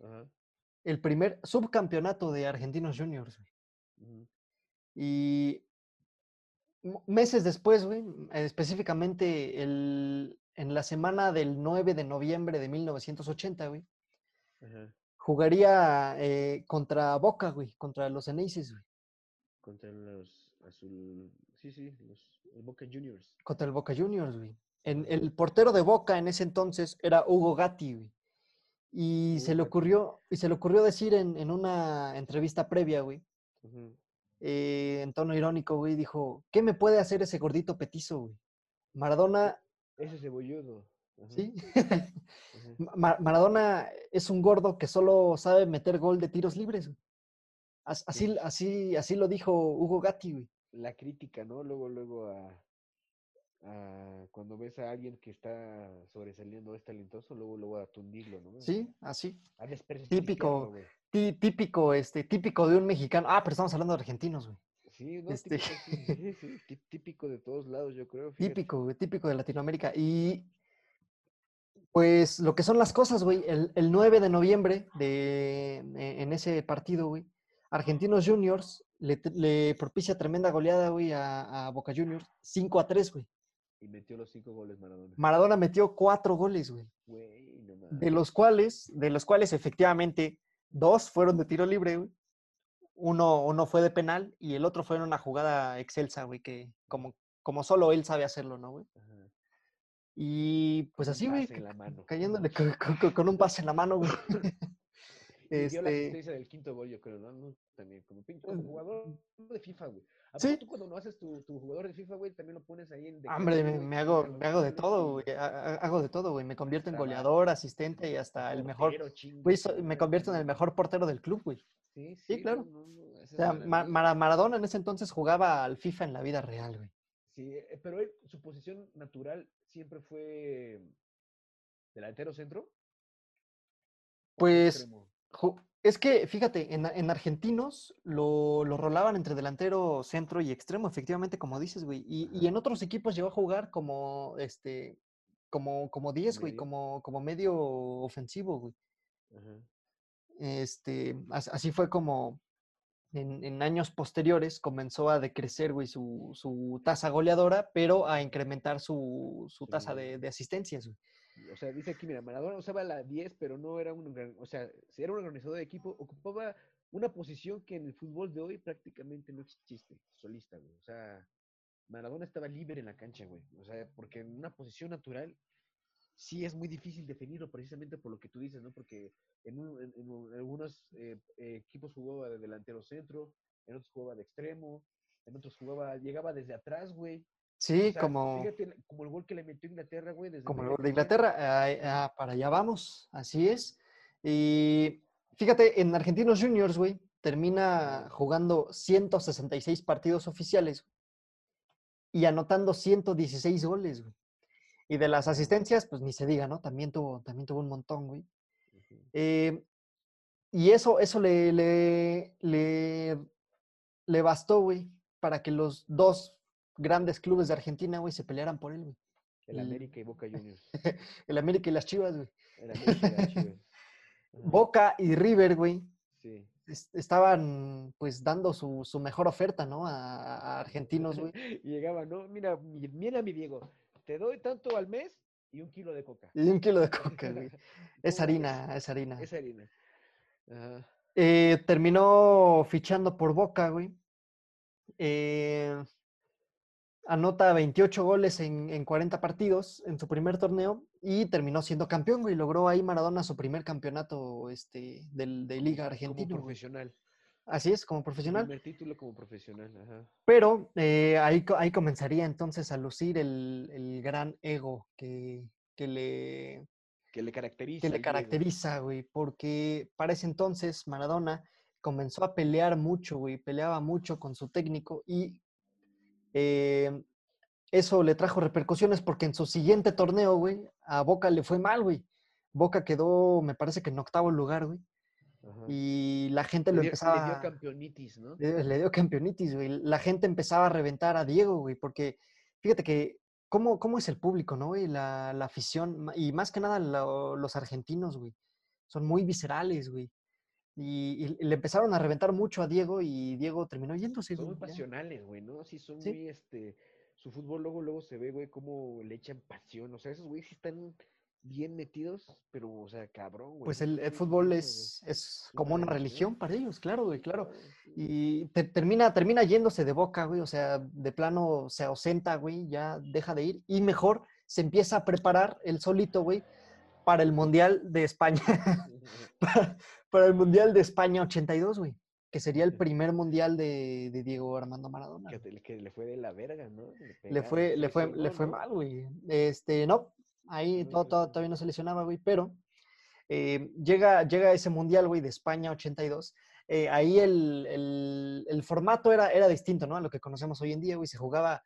Ajá. el primer subcampeonato de Argentinos Juniors, güey. Y meses después, güey, específicamente el, en la semana del 9 de noviembre de 1980, güey, Ajá. Jugaría eh, contra Boca, güey, contra los Eneises, güey, Contra los azul. Sí, sí, los el Boca Juniors. contra el Boca Juniors, güey. En, el portero de Boca en ese entonces era Hugo Gatti, güey. Y Hugo se le ocurrió, y se le ocurrió decir en, en una entrevista previa, güey, eh, en tono irónico, güey, dijo, ¿qué me puede hacer ese gordito petizo, güey? Maradona, Ese cebolludo. ¿Sí? Maradona es un gordo que solo sabe meter gol de tiros libres. Así, así, así lo dijo Hugo Gatti, güey. La crítica, ¿no? Luego, luego a, a cuando ves a alguien que está sobresaliendo, es talentoso, luego, luego a tundirlo, ¿no? Sí, así. A Típico. Tí- Típico, este, típico de un mexicano. Ah, pero estamos hablando de argentinos, güey. Sí, no, Este- típico, sí, sí, sí, tí- típico de todos lados, yo creo. fíjate. Típico, típico de Latinoamérica. Y pues lo que son las cosas, güey. El, el 9 de noviembre de, en ese partido, güey, Argentinos Juniors le, propicia tremenda goleada, güey, a, a Boca Juniors. 5 a 3, güey. Y metió los cinco goles Maradona. Maradona metió cuatro goles, güey. Güey, no De los cuales, de los cuales efectivamente dos fueron de tiro libre, güey. Uno, uno fue de penal y el otro fue en una jugada excelsa, güey, que como, como solo él sabe hacerlo, ¿no, güey? Ajá. Y pues así, güey, cayéndole con, con- con- un pase en la mano, güey. Y dio la Este, asistencia del quinto gol, yo creo, ¿no? También, como pinche jugador de FIFA, güey. ¿A Sí. tú cuando no haces tu, tu jugador de FIFA, güey, también lo pones ahí en... hombre, me, me hago, me hago de todo, güey. ha- ha- Hago de todo, güey. Me convierto en goleador, asistente y hasta el mejor. Güey, me convierto en el mejor portero del club, güey. Sí, Sí, sí, claro. no, no, O sea, la Ma- maravilla. Mara- Maradona en ese entonces jugaba al FIFA en la vida real, güey. Sí, eh, pero él, su posición natural siempre fue delantero centro. ¿o fue Pues Es que, fíjate, en, en argentinos lo, lo rolaban entre delantero, centro y extremo, efectivamente, como dices, güey. Y, y en otros equipos llegó a jugar como, este, como, como 10, güey, como, como medio ofensivo, güey. Ajá. Este, as- así fue como en, en años posteriores comenzó a decrecer, güey, su, su tasa goleadora, pero a incrementar su, su tasa de, de asistencias, güey. O sea, dice aquí, mira, Maradona usaba la 10, pero no era un, organ- o sea, si era un organizador de equipo, ocupaba una posición que en el fútbol de hoy prácticamente no existe, solista, güey. O sea, Maradona estaba libre en la cancha, güey. O sea, porque en una posición natural sí es muy difícil definirlo precisamente por lo que tú dices, ¿no? Porque en, un- en- en un- algunos eh, equipos jugaba de delantero centro, en otros jugaba de extremo, en otros jugaba, llegaba desde atrás, güey. Sí, O sea, como... Fíjate, como el gol que le metió Inglaterra, güey, desde Como el gol de. Inglaterra, ah, para allá vamos, así es. Y fíjate, en Argentinos Juniors, güey, termina jugando 166 partidos oficiales y anotando 116 goles, güey. Y de las asistencias, pues ni se diga, ¿no? También tuvo, también tuvo un montón, güey. Eh, y eso, eso le, le, le, le bastó, güey, para que los dos grandes clubes de Argentina, güey, se pelearan por él, güey. El América y Boca Juniors. El América y las Chivas, güey. El América y las Chivas. Boca y River, güey, Sí. es- estaban pues dando su, su mejor oferta, ¿no? A, a argentinos, güey. Y llegaba, no, mira, mi- mira mi Diego, te doy tanto al mes y un kilo de coca. Y un kilo de coca, güey. Es ¿Cómo harina, es harina. Es harina. Eh, terminó fichando por Boca, güey. Eh, anota 28 goles en, en 40 partidos en su primer torneo y terminó siendo campeón, güey. Logró ahí Maradona su primer campeonato este, del, de Liga Como Argentina. güey. Así es, como profesional. Primer título como profesional. Ajá. Pero eh, ahí, ahí comenzaría entonces a lucir el, el gran ego que, que le, Que le caracteriza. que le caracteriza, güey, porque para ese entonces Maradona comenzó a pelear mucho, güey, peleaba mucho con su técnico y eh, eso le trajo repercusiones porque en su siguiente torneo, güey, a Boca le fue mal, güey. Boca quedó, me parece que en octavo lugar, güey, Ajá. y la gente Le lo dio- empezaba... Le dio campeonitis, ¿no? Le, le dio campeonitis, güey. La gente empezaba a reventar a Diego, güey, porque fíjate que cómo, cómo es el público, ¿no? güey? La, la afición, y más que nada lo- los argentinos, güey. Son muy viscerales, güey. Y, y le empezaron a reventar mucho a Diego y Diego terminó yéndose, Son muy ya. pasionales, güey, ¿no? Sí, son Sí. muy, este, su fútbol luego, luego se ve, güey, cómo le echan pasión. O sea, esos güeyes sí están bien metidos, pero, o sea, cabrón, güey. Pues el, fútbol es, es como una religión. para ellos, claro, güey, claro. Y te- termina, termina yéndose de boca, güey. O sea, de plano se ausenta, güey. Ya deja de ir. Y mejor se empieza a preparar el solito, güey, para el Mundial de España. para, para el Mundial de España 82, güey. Que sería el primer mundial de, de Diego Armando Maradona. Que, le fue de la verga, ¿no? Le pegaron, fue, le fue, le fue mal, güey. Este, no, ahí todo, todo- todavía no se lesionaba, güey, pero eh, llega, llega ese mundial, güey, de España 82. eh, ahí el, el- el formato era, era distinto, ¿no? A lo que conocemos hoy en día, güey. Se jugaba,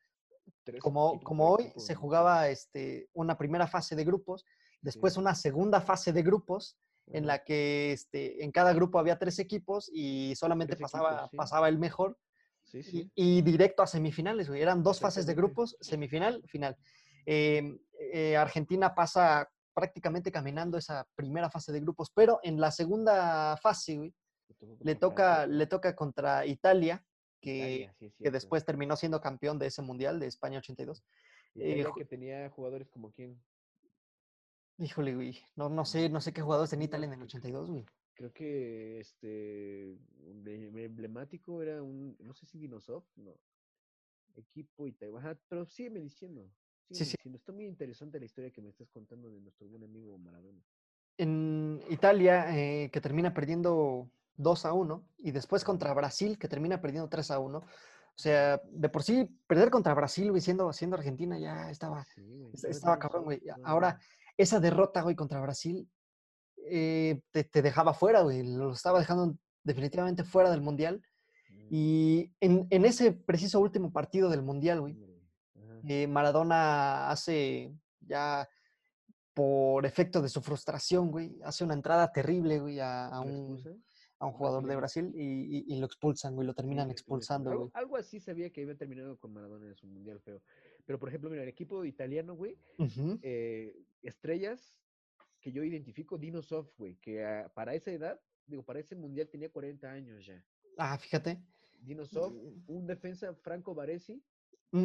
como, como hoy, se jugaba este, una primera fase de grupos, después una segunda fase de grupos, en la que este, en cada grupo había tres equipos y solamente pasaba, equipos, sí. pasaba el mejor Sí, y, sí. y directo a semifinales, güey. Eran dos fases de grupos, semifinal, final. Em, eh, Argentina pasa prácticamente caminando esa primera fase de grupos, pero en la segunda fase, güey, le toca, le toca contra Italia, que, Italia, sí es que después terminó siendo campeón de ese mundial de España 82. Italia eh, que tenía jugadores como quién. Híjole, güey, no, no sé, no sé qué jugadores tenía Italia en el que- 82, güey. Creo que este emblemático era un, no sé si Dinosov, no. Equipo Italia. Ajá, pero sígueme diciendo. Sí, sígueme sí. diciendo. Está muy interesante la historia que me estás contando de nuestro buen amigo Maradona. En Italia, eh, que termina perdiendo 2 a 1, y después contra Brasil, que termina perdiendo 3 a 1. O sea, de por sí, perder contra Brasil, güey, siendo, siendo Argentina, ya estaba, Sí, güey. estaba cabrón, güey. Ahora, esa derrota, güey, contra Brasil, eh, te, te dejaba fuera, güey. Lo estaba dejando definitivamente fuera del Mundial. Mm, Y en, en ese preciso último partido del Mundial, güey. Eh, Maradona hace ya por efecto de su frustración, güey, hace una entrada terrible, güey, a, a ¿Lo un, expulsan? a un jugador de. Brasil y, y- y lo expulsan, güey, lo terminan expulsando, algo, güey. algo así sabía que había terminado con Maradona en su mundial, pero, pero por ejemplo, mira, el equipo italiano, güey, eh, estrellas que yo identifico, Dino Soft, güey, que para esa edad, digo, para ese mundial tenía 40 años ya. Ah, fíjate. Dino Soft, Mm, un defensa Franco Baresi,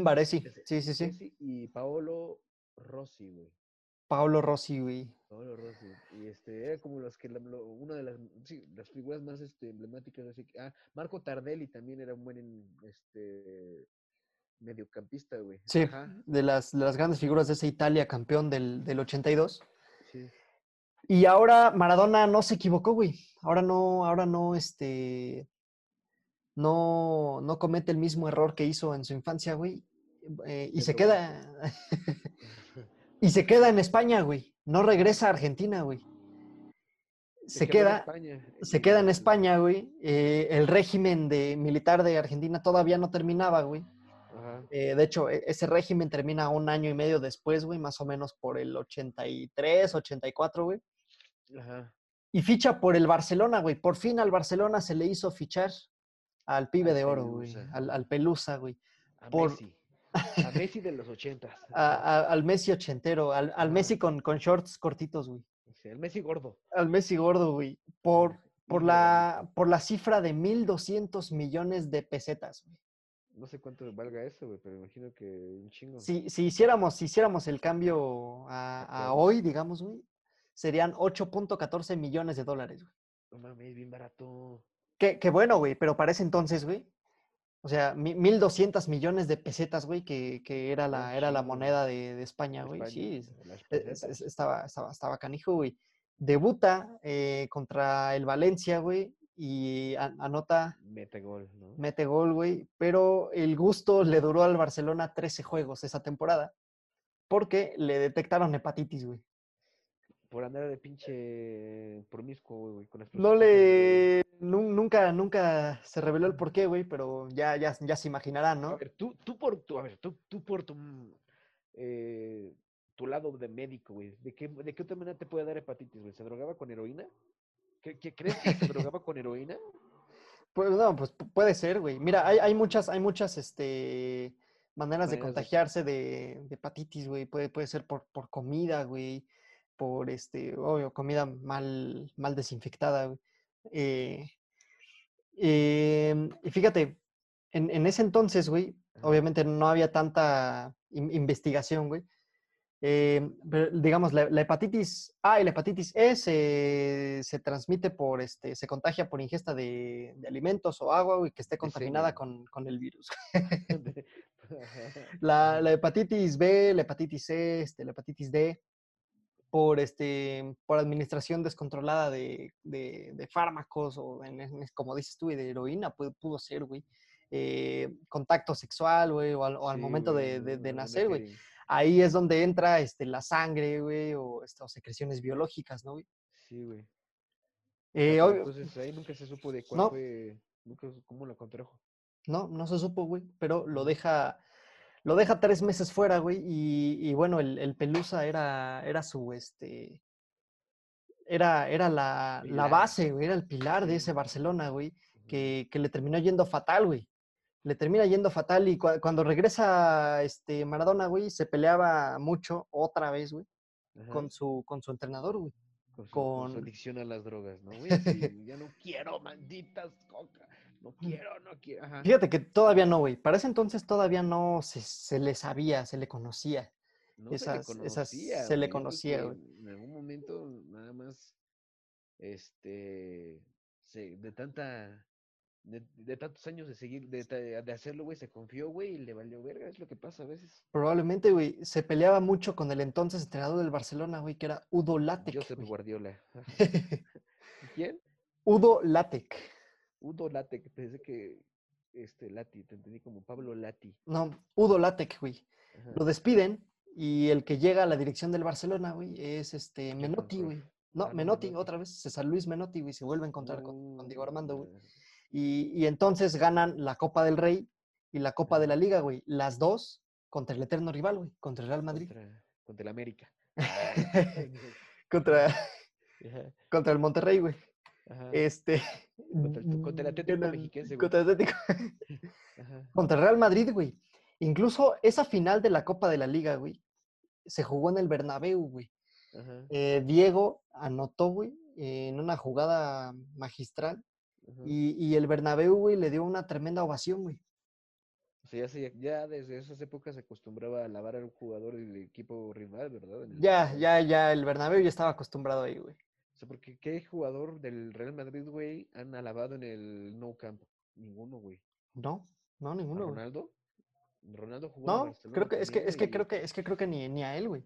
Baresi, ese- sí, sí, sí. Y Paolo Rossi, güey. Paolo Rossi, güey. Paolo Rossi. Y este, era como los que, la- lo- una de las, sí, las figuras más este, emblemáticas. Así que, ah, Marco Tardelli también era un buen, este, mediocampista, güey. Sí, Ajá, de las, las grandes figuras de esa Italia campeón del, del 82. sí. Y ahora Maradona no se equivocó, güey. Ahora no, ahora no, este, no, no comete el mismo error que hizo en su infancia, güey. eh, y Se queda, y se queda en España, güey. No regresa a Argentina, güey. Se, queda, se queda en España, güey. eh, el régimen de, militar de Argentina todavía no terminaba, güey. Ajá. Eh, de hecho, e- ese régimen termina un año y medio después, güey, más o menos por el 83, 84, güey. Ajá. Y ficha por el Barcelona, güey. Por fin al Barcelona se le hizo fichar al pibe Al de oro, güey. Al, al Pelusa, güey. A Por- Messi. A Messi de los ochentas. a- a- al Messi ochentero, al. Messi con, con shorts cortitos, güey. Sí, el Messi gordo. Al Messi gordo, güey. Por, por, la, por la cifra de 1.200 millones de pesetas, güey. No sé cuánto valga eso, güey, pero imagino que un chingo. Si, si, hiciéramos, si hiciéramos el cambio a, a hoy, digamos, güey, serían 8.14 millones de dólares, güey. No mames, bien barato. Que, que bueno, güey, pero para ese entonces, güey. O sea, mi- 1.200 millones de pesetas, güey, que, que era, la, era la moneda de, de España, güey. Sí, es- es- estaba, estaba, estaba canijo, güey. Debuta eh, contra el Valencia, güey, y a- anota, Mete gol, ¿no? mete gol, güey, pero el gusto le duró al Barcelona 13 juegos esa temporada porque le detectaron hepatitis, güey. Por andar de pinche promiscuo, güey, con las No le... nun- Nunca, nunca se reveló el porqué, güey, pero ya, ya, ya se imaginarán, A ¿no? ver, tú, tú por tu, a ver, tú, tú por tu, mm, eh, tu lado de médico, güey, ¿de qué, ¿de qué otra manera te puede dar hepatitis, güey? ¿Se drogaba con heroína? ¿Qué, qué- crees que se drogaba con heroína? Pues no, pues pu- puede ser, güey. Mira, hay, hay muchas, hay muchas, este, maneras de Maneras de- contagiarse de, de hepatitis, güey. Puede, puede ser por, por comida, güey. Por, este, obvio, comida mal, mal desinfectada. Eh, em, y fíjate, en, en ese entonces, güey, Ajá. obviamente no había tanta in- investigación, güey. Eh, pero, digamos, la, la hepatitis A y la hepatitis E se, se transmite por, este, se contagia por ingesta de, de alimentos o agua, güey, que esté contaminada con, con el virus. La, la hepatitis B, la hepatitis C, este, la hepatitis D, por, este, por administración descontrolada de, de- de fármacos o, en- en- como dices tú, y de heroína, pudo, pudo ser, güey. Eh, contacto sexual, güey, o al, o al Sí, momento güey, de, de- alguna nacer, güey. Ahí es donde entra este, la sangre, güey, o, este, o secreciones biológicas, ¿no, güey? Sí, güey. Eh, obvio- Entonces ahí nunca se supo de cuál No. fue, nunca, cómo la contrajo. No, no se supo, güey, pero lo deja, lo deja tres meses fuera, güey, y, y bueno, el, el Pelusa era, era su, este, era, era la, la base, güey, era el pilar de ese Barcelona, güey, que, que le terminó yendo fatal, güey. Le termina yendo fatal y cua- cuando regresa este Maradona, güey, se peleaba mucho otra vez, güey, Ajá. con su, con su entrenador, güey. con su, con su con- adicción a las drogas, ¿no? Güey, ya no quiero malditas coca, no quiero, no quiero. Ajá. Fíjate que todavía no, güey. Para ese entonces todavía no se, se le sabía, se le conocía. No esas- se le esas conocía, se le conocía, güey. En algún momento nada más, este, se, de tanta, de, de tantos años de seguir, de, hacerlo, güey, se confió, güey, y le valió verga, es lo que pasa a veces. Probablemente, güey, se peleaba mucho con el entonces entrenador del Barcelona, güey, que era Udo Lattek. Josep. Guardiola. ¿Quién? Udo Lattek. Udo Late, que pensé que, este, Lati, te entendí como Pablo Lati. No, Udo Lattek, güey. Ajá. Lo despiden y el que llega a la dirección del Barcelona, güey, es este Menotti, güey. No, Ah, no, Menotti, Menotti. otra vez, César Luis Menotti, güey, se vuelve a encontrar con, con Diego Uh, Armando, güey. Y, y entonces ganan la Copa del Rey y la Copa de la Liga, güey. Las dos contra el eterno rival, güey, contra el Real Madrid. Contra, contra el América. contra, Ajá, contra el Monterrey, güey. ajá, Este. Contra el- contra el Atlético Mexiquense, güey. Contra el Atlético. ajá. Contra Real Madrid, güey. Incluso esa final de la Copa de la Liga, güey, se jugó en el Bernabéu, güey. Ajá, Eh, Diego anotó, güey, en una jugada magistral y, y el Bernabéu, güey, le dio una tremenda ovación, güey. O sea, ya, desde esas épocas se acostumbraba a alabar a un jugador del equipo rival, ¿verdad? El Ya, ya, ya, el Bernabéu ya estaba acostumbrado ahí, güey. O sea, porque ¿qué jugador del Real Madrid, güey, han alabado en el No Camp? Ninguno, güey. No, no, ¿A ninguno. Ronaldo? Ronaldo jugó en No, Barcelona creo que es que es que creo que es que creo que ni, ni a él, güey.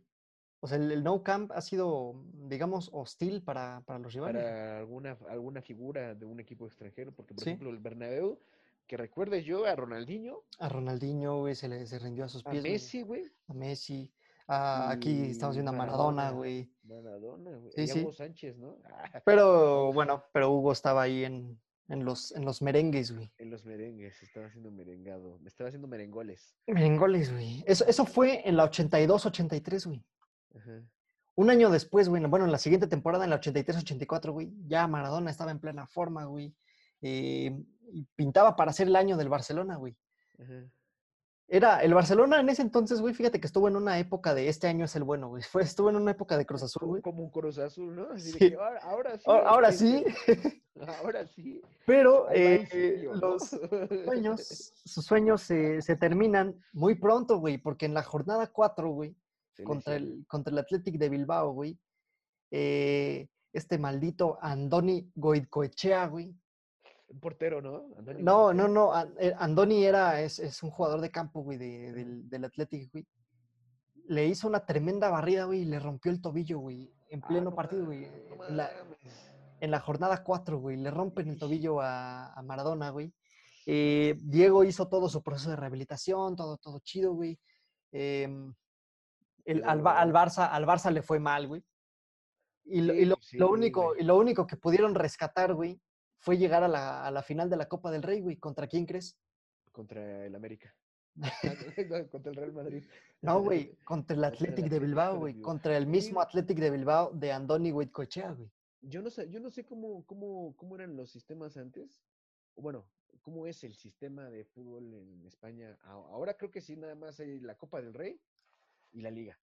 O sea, el, el no camp ha sido, digamos, hostil para, para los rivales. para alguna, alguna figura de un equipo extranjero, porque por Sí. ejemplo el Bernabéu, que recuerde yo a Ronaldinho, A Ronaldinho, güey, se le se rindió a sus a pies. güey, Messi, güey, A Messi. A- aquí estamos viendo a Maradona, güey. Maradona, güey, Sí, y a sí. Hugo Sánchez, ¿no? Ah, Pero bueno, pero Hugo estaba ahí en, en los, en los merengues, güey. en los merengues, estaba haciendo merengado, me estaba haciendo merengoles. Merengoles, güey. Eso, eso fue en la 82-83, güey. Ajá. Un año después, güey, bueno, en la siguiente temporada, en la 83-84, güey, ya Maradona estaba en plena forma, güey. eh, y pintaba para ser el año del Barcelona, güey. Ajá. Era el Barcelona en ese entonces, güey, fíjate que estuvo en una época de este año es el bueno, güey. Fue, estuvo en una época de Cruz Azul, güey. como un Cruz Azul, ¿no? Así de Sí. que ahora, ahora sí. Ahora, ahora sí, este, Ahora sí. pero eh, serio, ¿no? los sueños, sus sueños se, se terminan muy pronto, güey, porque en la jornada 4, güey, contra el, contra el Athletic de Bilbao, güey, eh, este maldito Andoni Goicoechea, güey. Un portero, ¿no? Andoni No, no, no, eh, Andoni era, es, es un jugador de campo, güey, de- del, del Athletic, güey. Le hizo una tremenda barrida, güey, y le rompió el tobillo, güey, en Ah, pleno no partido, güey. no en la- mames. en la jornada 4, güey. Le rompen el tobillo a, a Maradona, güey. Eh, Diego hizo todo su proceso de rehabilitación, todo, todo chido, güey. Em, el, al, al Barça, al Barça le fue mal, güey. Y, lo, y lo- sí, lo único, güey. y lo único que pudieron rescatar, güey, fue llegar a la, a la final de la Copa del Rey, güey. ¿Contra quién crees? Contra el América. No, contra el Real Madrid. No, güey, contra el Athletic de Bilbao, güey. Contra el mismo Athletic de Bilbao de Andoni Goicoechea, güey. Yo no sé, yo no sé cómo, cómo, cómo eran los sistemas antes. Bueno, cómo es el sistema de fútbol en España. Ahora creo que sí, nada más hay la Copa del Rey y la Liga.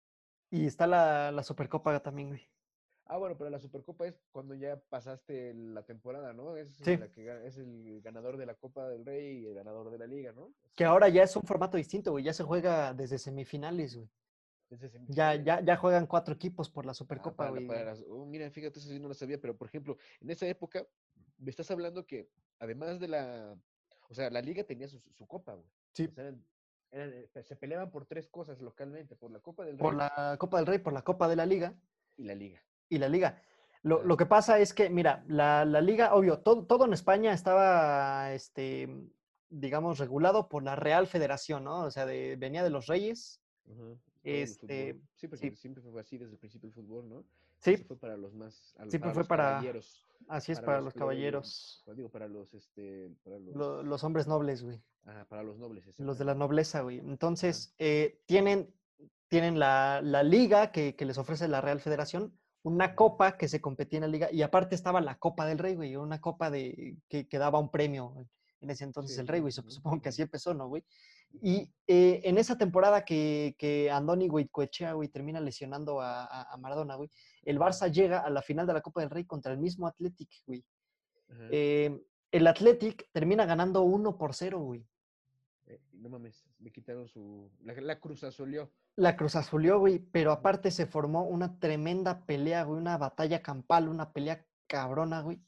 Y está la, la Supercopa también, güey. Ah, bueno, pero la Supercopa es cuando ya pasaste la temporada, ¿no? Es, Sí. la que, ga- es el ganador de la Copa del Rey y el ganador de la Liga, ¿no? Que ahora ya es un formato distinto, güey. Ya se juega desde semifinales, güey. Desde Ya, semifinales. ya, ya juegan cuatro equipos por la Ah, Supercopa, para güey. para las- oh, mira, fíjate, eso sí no lo sabía, pero por ejemplo, en esa época, me estás hablando que además de la, o sea, la liga tenía su, su copa, güey. Sí. O sea, eran- eran, eh, se peleaban por tres cosas localmente, por la Copa del Rey Por la Copa del Rey, por la Copa de la Liga y la liga. Y la Liga. Lo, Ah. lo que pasa es que, mira, la, la Liga, obvio, todo, todo en España estaba, este, digamos, regulado por la Real Federación, ¿no? O sea, de- venía de los Reyes. Este, sí, porque sí. siempre fue así desde el principio el fútbol, ¿no? Sí, Eso fue para los más, a- Siempre para fue los para- caballeros, así es para para los los caballeros, para- digo, para los, este, para los, lo- los hombres nobles, güey. ajá, para los nobles, Los de la nobleza, güey. Entonces, eh, tienen, tienen la, la liga que, que les ofrece la Real Federación, una copa que se competía en la liga, y aparte estaba la Copa del Rey, güey, una copa de, que, que daba un premio en- ese entonces Sí, el Rey, güey. Supongo que así empezó, ¿no, güey? Y eh, en esa temporada que, que Andoni Goicoechea, güey, termina lesionando a, a- a Maradona, güey, el Barça llega a la final de la Copa del Rey contra el mismo Athletic, güey. Eh, el Athletic termina ganando 1 por 0, güey. Eh, no mames, le quitaron su, la, la cruz azulió. La Cruz Azulió, güey, pero aparte se formó una tremenda pelea, güey, una batalla campal, una pelea cabrona, güey.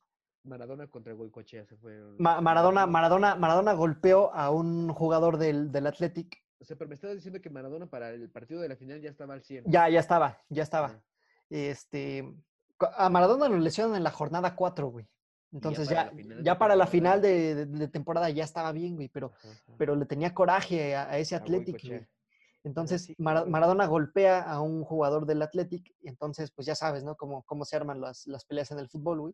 Maradona contra Goicoechea se. Ma- Maradona, Maradona- Maradona, golpeó a un jugador del, del Athletic. O sea, pero me estabas diciendo que Maradona para el partido de la final ya estaba al 100. Ya, ya estaba, ya estaba. Este, a Maradona lo lesionan en la jornada 4, güey. Entonces para ya, la final ya para la final de, de- de temporada ya estaba bien, güey, pero, Ajá, ajá. pero le tenía coraje a, a ese A Athletic, Goicoechea. güey. Entonces. Maradona golpea a un jugador del Athletic, y entonces, pues ya sabes, ¿no? Cómo, cómo se arman las, las peleas en el fútbol, güey.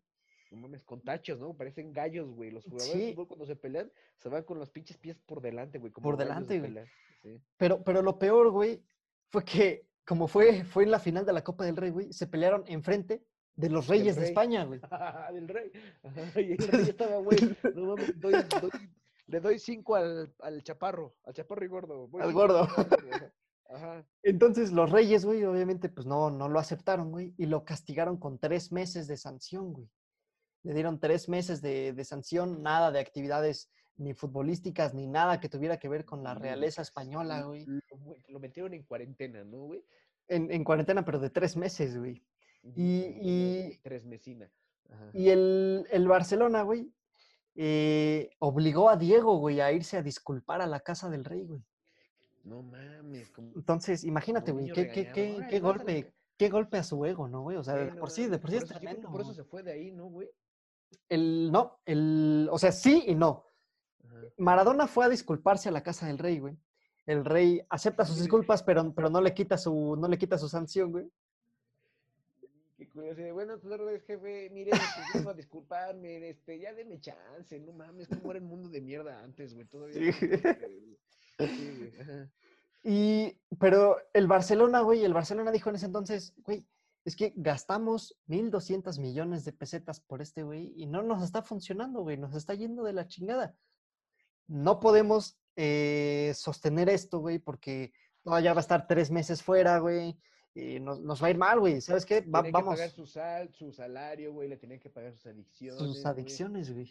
No mames, con tachos, ¿no? Parecen gallos, güey. Los jugadores de fútbol cuando se pelean se van con los pinches pies por delante, güey. como Por delante, güey. sí. Pero, pero lo peor, güey, fue que, como fue, fue en la final de la Copa del Rey, güey, se pelearon enfrente de los Reyes de. España, güey. Del rey. Ajá, y el rey estaba, güey. No mames, doy, doy- le doy cinco al, al chaparro, al chaparro y gordo. voy Al gordo. ajá. Entonces los Reyes, güey, obviamente, pues no, no lo aceptaron, güey, y lo castigaron con tres meses de sanción, güey. Le dieron tres meses de, de sanción, nada de actividades ni futbolísticas, ni nada que tuviera que ver con la realeza Lúdicas. española, güey. Lo, metieron en cuarentena, ¿no, güey? En, en cuarentena, pero de tres meses, güey. Ujú, Y- y- Tres mesina. Ajá. Y el, el Barcelona, güey, eh, obligó a Diego, güey, a irse a disculpar a la casa del rey, güey. No mames, como Entonces, imagínate, güey, qué, qué, qué, "Órale, qué vas a la golpe, ca-". qué golpe a su ego, ¿no, güey? O sea, Sí, de no por sí, de por sí es eso- tremendo. por eso se fue de ahí, ¿no, güey? El, no, el, o sea, sí y no. Ajá. Maradona fue a disculparse a la casa del rey, güey. El rey acepta sus disculpas, pero, pero no le quita su, no le quita su sanción, güey. Qué curioso. de, Bueno, pues es jefe, mire, pues vengo a disculparme, este, ya deme chance, no mames, cómo era el mundo de mierda antes, güey, todavía. Sí. güey. Y, pero el Barcelona, güey, el Barcelona dijo en ese entonces, güey, es que gastamos 1.200 millones de pesetas por este güey y no nos está funcionando, güey, nos está yendo de la chingada. No podemos eh, sostener esto, güey, porque todavía va a estar tres meses fuera, güey. Y nos, nos va a ir mal, güey. ¿Sabes qué? Va- Tienen que vamos. pagar su, sal, su salario, güey, le tienen que pagar sus adicciones. Sus adicciones, güey.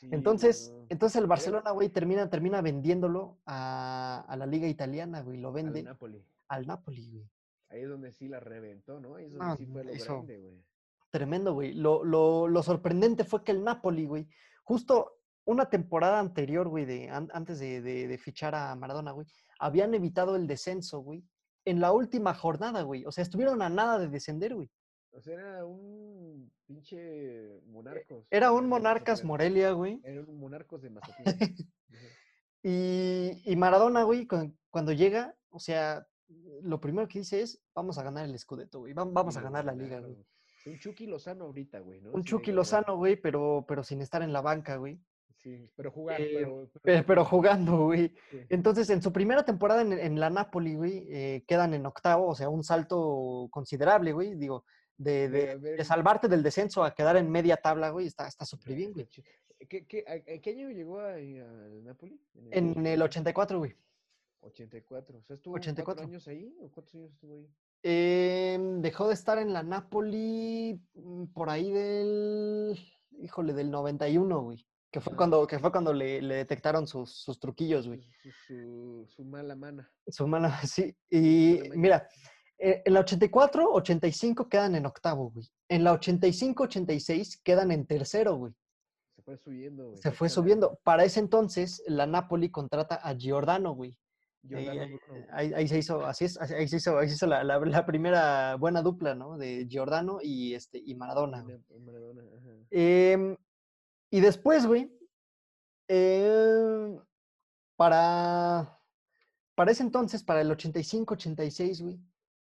Sí, Entonces, no. entonces el Barcelona, güey, termina, termina vendiéndolo a, a la liga italiana, güey. Lo Al vende Napoli. al Napoli, güey. Ahí es donde sí la reventó, ¿no? Ahí es donde No, sí fue lo hizo- grande, güey. Tremendo, güey. Lo, lo, lo sorprendente fue que el Napoli, güey, justo una temporada anterior, güey, de, an- antes de, de- de fichar a Maradona, güey, habían evitado el descenso, güey, en la última jornada, güey. O sea, estuvieron a nada de descender, güey. O sea, era un pinche monarcos. Era un Monarcas. Morelia, güey. Era un monarcos de Mazatlán. Y, y Maradona, güey, cu- cuando llega, o sea, lo primero que dice es, vamos a ganar el Scudetto, güey. vam- Vamos a ganar la liga, güey. Un Chucky Lozano ahorita, güey, ¿no? Un Chucky Lozano, güey, pero, pero sin estar en la banca, güey. Sí, pero jugar, Eh, pero, Pero, pero jugando, güey. sí. Entonces, en su primera temporada en, en la Napoli, güey, eh, quedan en octavo, o sea, un salto considerable, güey. Digo, de, salvarte del descenso a quedar en media tabla, güey, está está súper bien, güey. Qué, a- a qué año llegó ahí al Napoli? En el 84, güey. 84. O sea, ¿estuvo 84. cuatro años ahí? ¿O cuántos años estuvo ahí? Em, dejó de estar en la Napoli mm, por ahí del, híjole, del 91, güey. Que fue cuando, que fue cuando le, le detectaron sus, sus truquillos, güey. Su, su, mala mana. Su mala, sí. Y mira, eh, en la 84, 85 quedan en octavo, güey. En la 85, 86 quedan en tercero, güey. Se fue subiendo, güey. Se fue subiendo. Para ese entonces, la Napoli contrata a Giordano, güey. Ahí, Giordano ahí- Bruno. ahí- ahí se hizo, así es, ahí se hizo, ahí se hizo la, la- la primera buena dupla, ¿no? De Giordano y, este, y Maradona, güey. Maradona, ajá. Em, y después, güey, em, para, para ese entonces, para el 85-86, güey,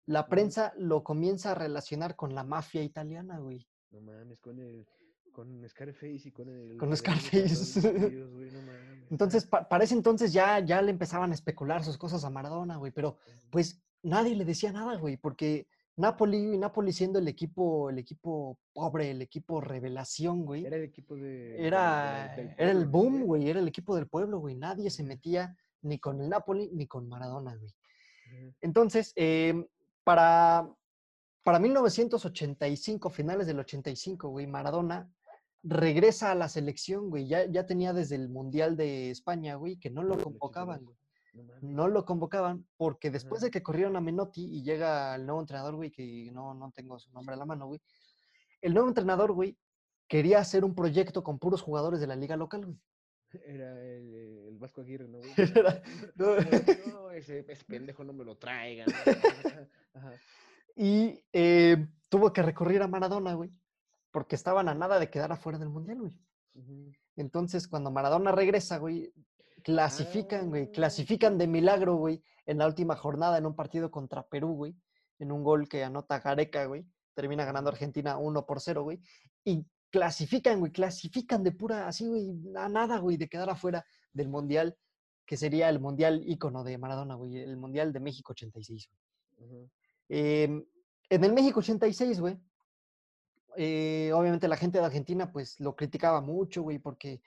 la prensa lo comienza a relacionar con la mafia italiana, güey. No mames, con el con Scarface y con el Con Scarface. tíos, güey, no mames. Entonces, pa- para ese entonces ya, ya le empezaban a especular sus cosas a Maradona, güey, pero pues nadie le decía nada, güey, porque Napoli, Napoli siendo el equipo, el equipo pobre, el equipo revelación, güey. Era el equipo de. de- de- Era, era el pueblo, ¿no, boom, güey, era el equipo del pueblo, güey. Nadie se metía ni con el Napoli ni con Maradona, güey. Entonces, em, para, para 1985, finales del 85, güey, Maradona regresa a la selección, güey. Ya, ya tenía desde el Mundial de España, güey, que no lo convocaban, güey. No lo convocaban porque después de que corrieron a Menotti y llega el nuevo entrenador, güey, que no, no tengo su nombre a la mano, güey. El nuevo entrenador, güey, quería hacer un proyecto con puros jugadores de la liga local, güey. Era el, el Vasco Aguirre, ¿no, güey? Era- No, ese, ese pendejo no me lo traigan. Ajá. Y eh, tuvo que recurrir a Maradona, güey, porque estaban a nada de quedar afuera del Mundial, güey. Entonces, cuando Maradona regresa, güey, clasifican, güey, Ah. clasifican de milagro, güey, en la última jornada en un partido contra Perú, güey, en un gol que anota Gareca, güey. Termina ganando. Argentina 1 por 0, güey. Y clasifican, güey, clasifican de pura, así, güey, a nada, güey, de quedar afuera del Mundial, que sería el Mundial ícono de Maradona, güey, el Mundial de México 86, güey. Em, en el México 86, güey, eh, obviamente la gente de Argentina, pues lo criticaba mucho, güey, porque,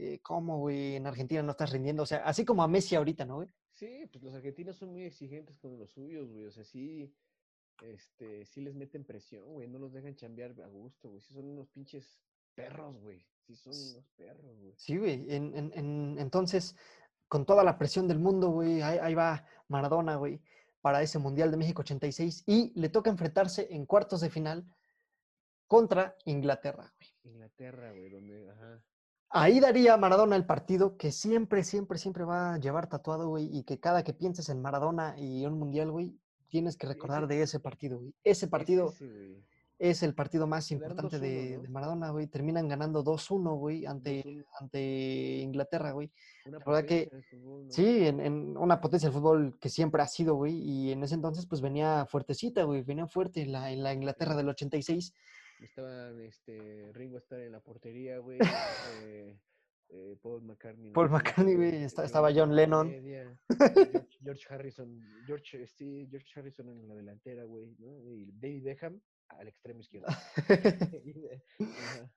eh, ¿cómo, güey? En Argentina no estás rindiendo. O sea, así como a Messi ahorita, ¿no, güey? Sí, pues los argentinos son muy exigentes con los suyos, güey. O sea, sí, este, sí les meten presión, güey. No los dejan chambear a gusto, güey. Sí son unos pinches perros, güey. Sí son unos perros, güey. Sí, güey. En, en- en- entonces, con toda la presión del mundo, güey, ahí, ahí va Maradona, güey, para ese Mundial de México 86 y le toca enfrentarse en cuartos de final contra Inglaterra, güey. Inglaterra, güey, donde, ajá. Ahí daría Maradona el partido que siempre, siempre, siempre va a llevar tatuado, güey, y que cada que pienses en Maradona y un mundial, güey, tienes que recordar de ese partido, güey. Ese Es partido es el partido más importante 2-1, de, ¿no? de Maradona, güey. Terminan ganando 2-1, güey, ante, 2-1, ante Inglaterra, güey. Una La verdad que. Sí, en, en una potencia del fútbol que siempre ha sido, güey, y en ese entonces, pues venía fuertecita, güey, venía fuerte en la, en la Inglaterra del 86. Estaban, este, Ringo estar en la portería, güey. eh, eh, Paul McCartney. Paul McCartney, güey, estaba John Lennon. media, George, George Harrison, George, sí, George Harrison en la delantera, güey, ¿no? Y David Beckham al extremo izquierdo.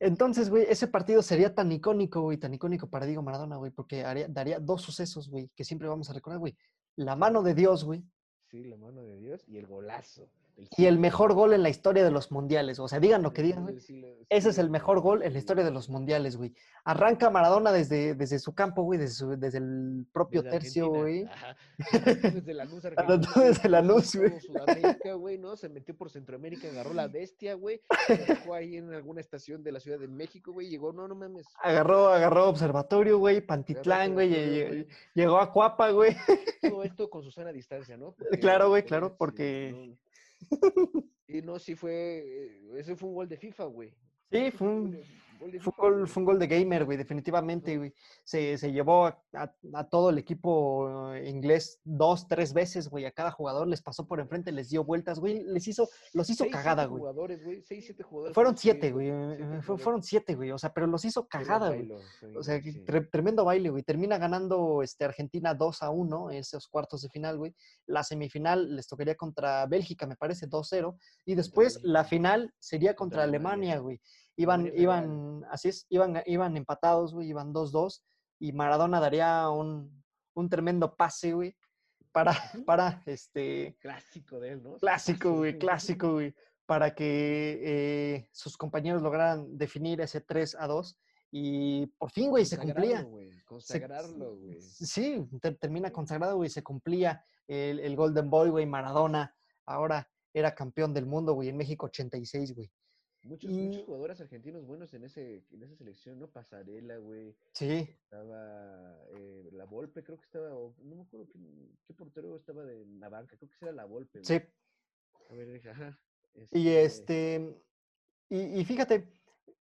Entonces, güey, ese partido sería tan icónico, güey, tan icónico para Diego Maradona, güey, porque haría- daría dos sucesos, güey, que siempre vamos a recordar, güey. La mano de Dios, güey, Sí, la mano de Dios y el golazo. Y el mejor gol en la historia de los mundiales. O sea, digan lo que digan, güey. Ese es el mejor gol en la historia de los mundiales, güey. Arranca Maradona desde, desde su campo, güey, desde, su- desde el propio desde tercio, güey. Desde Lanús, Arrancó Argentina, desde Lanús, cruzó güey. Sudamérica, güey, ¿no? Se metió por Centroamérica, agarró la bestia, güey. Se dejó ahí en alguna estación de la Ciudad de México, güey. Llegó, no, no mames. Agarró, agarró Observatorio, güey, Pantitlán, güey, llegó a Cuapa, güey. Todo esto con Susana a distancia, ¿no? Claro, güey, claro, porque- no. Y no, sí fue. eh, Ese fue un gol de FIFA, güey. Sí, fue un, fue un gol, güey. fue un gol de gamer, güey, definitivamente, güey. Se, se llevó a, a- a todo el equipo eh, inglés dos, tres veces, güey. A cada jugador les pasó por enfrente, les dio vueltas, güey. Les hizo, los hizo Seis, cagada, güey. jugadores, güey. Seis, siete jugadores. Fueron siete, güey. siete eh. Fueron siete, güey. O sea, pero los hizo cagada, güey. O sea, sí. tre- tremendo baile, güey. Termina ganando este, Argentina 2 a 1 esos cuartos de final, güey. La semifinal les tocaría contra Bélgica, me parece, 2-0. Y después la final sería Contra. Alemania, güey. Iban, iban, así es, iban, iban empatados, güey, iban 2-2. Y Maradona daría un, un tremendo pase, güey, para, para, este, Clásico de él, ¿no? Clásico, güey, clásico, güey, para que eh, sus compañeros lograran definir ese 3 a 2. Y por fin, güey, se cumplía. Consagrarlo, güey, Se- Consagrarlo, güey. Sí, ter- termina consagrado, güey, se cumplía el, el Golden Boy, güey, Maradona. Ahora era campeón del mundo, güey, en México 86, güey. Muchos, y- muchos jugadores argentinos buenos en ese, en esa selección, ¿no? Pasarela, güey. Sí, Estaba eh, La Volpe, creo que estaba, o no me acuerdo qué, qué portero estaba de la banca, creo que era La Volpe. sí. A ver, deja, ajá. Y este, y, y fíjate,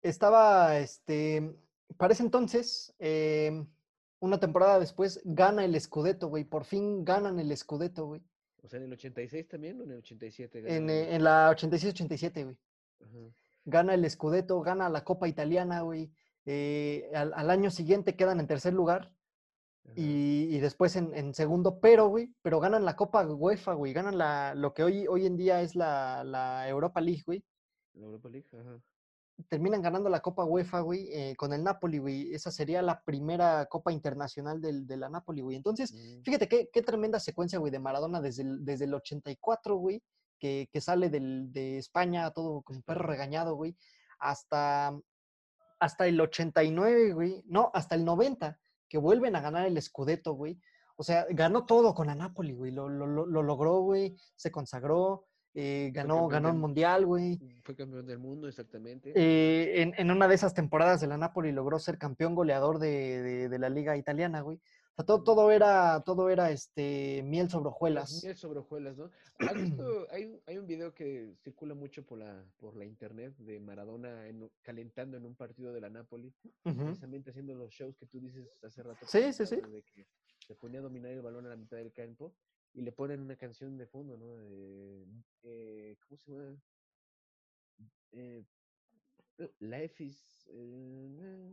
estaba, este, para ese entonces, em, una temporada después, gana el Scudetto, güey. Por fin ganan el Scudetto, güey. O sea, en el 86 también o en el 87 En, eh, en la 86-87, güey. Ajá. Gana el Scudetto, gana la Copa Italiana, güey. eh, al, al año siguiente quedan en tercer lugar. Y, y después en, en segundo, pero, güey, pero ganan la Copa UEFA, güey, ganan la, lo que hoy, hoy en día es la, la Europa League, güey. La Europa League, ajá. Terminan ganando la Copa UEFA, güey, eh, con el Napoli, güey. Esa sería la primera Copa Internacional del, de la Napoli, güey. Entonces, Mm. fíjate qué, qué tremenda secuencia, güey, de Maradona desde el, desde el 84, güey, que, que sale del, de España todo como perro regañado, güey, hasta, hasta el 89, güey, no, hasta el 90, que vuelven a ganar el Scudetto, güey. O sea, ganó todo con la Napoli, güey. Lo, lo, lo- lo logró, güey. Se consagró. eh, ganó, ganó el mundial, güey. Fue campeón del mundo, exactamente. Eh, en, en una de esas temporadas de la Napoli logró ser campeón goleador de, de- de la liga italiana, güey. Sea, todo, todo era, todo era este miel sobre Las hojuelas. miel sobre hojuelas, ¿no? ¿Has visto? Hay, un- hay un video que circula mucho por la, por la internet de Maradona en- calentando en un partido de la Napoli, precisamente haciendo los shows que tú dices hace rato. Sí, sí, sí. De que se ponía a dominar el balón a la mitad del campo y le ponen una canción de fondo, ¿no? De, eh, ¿Cómo se llama? Eh, Life is. eh,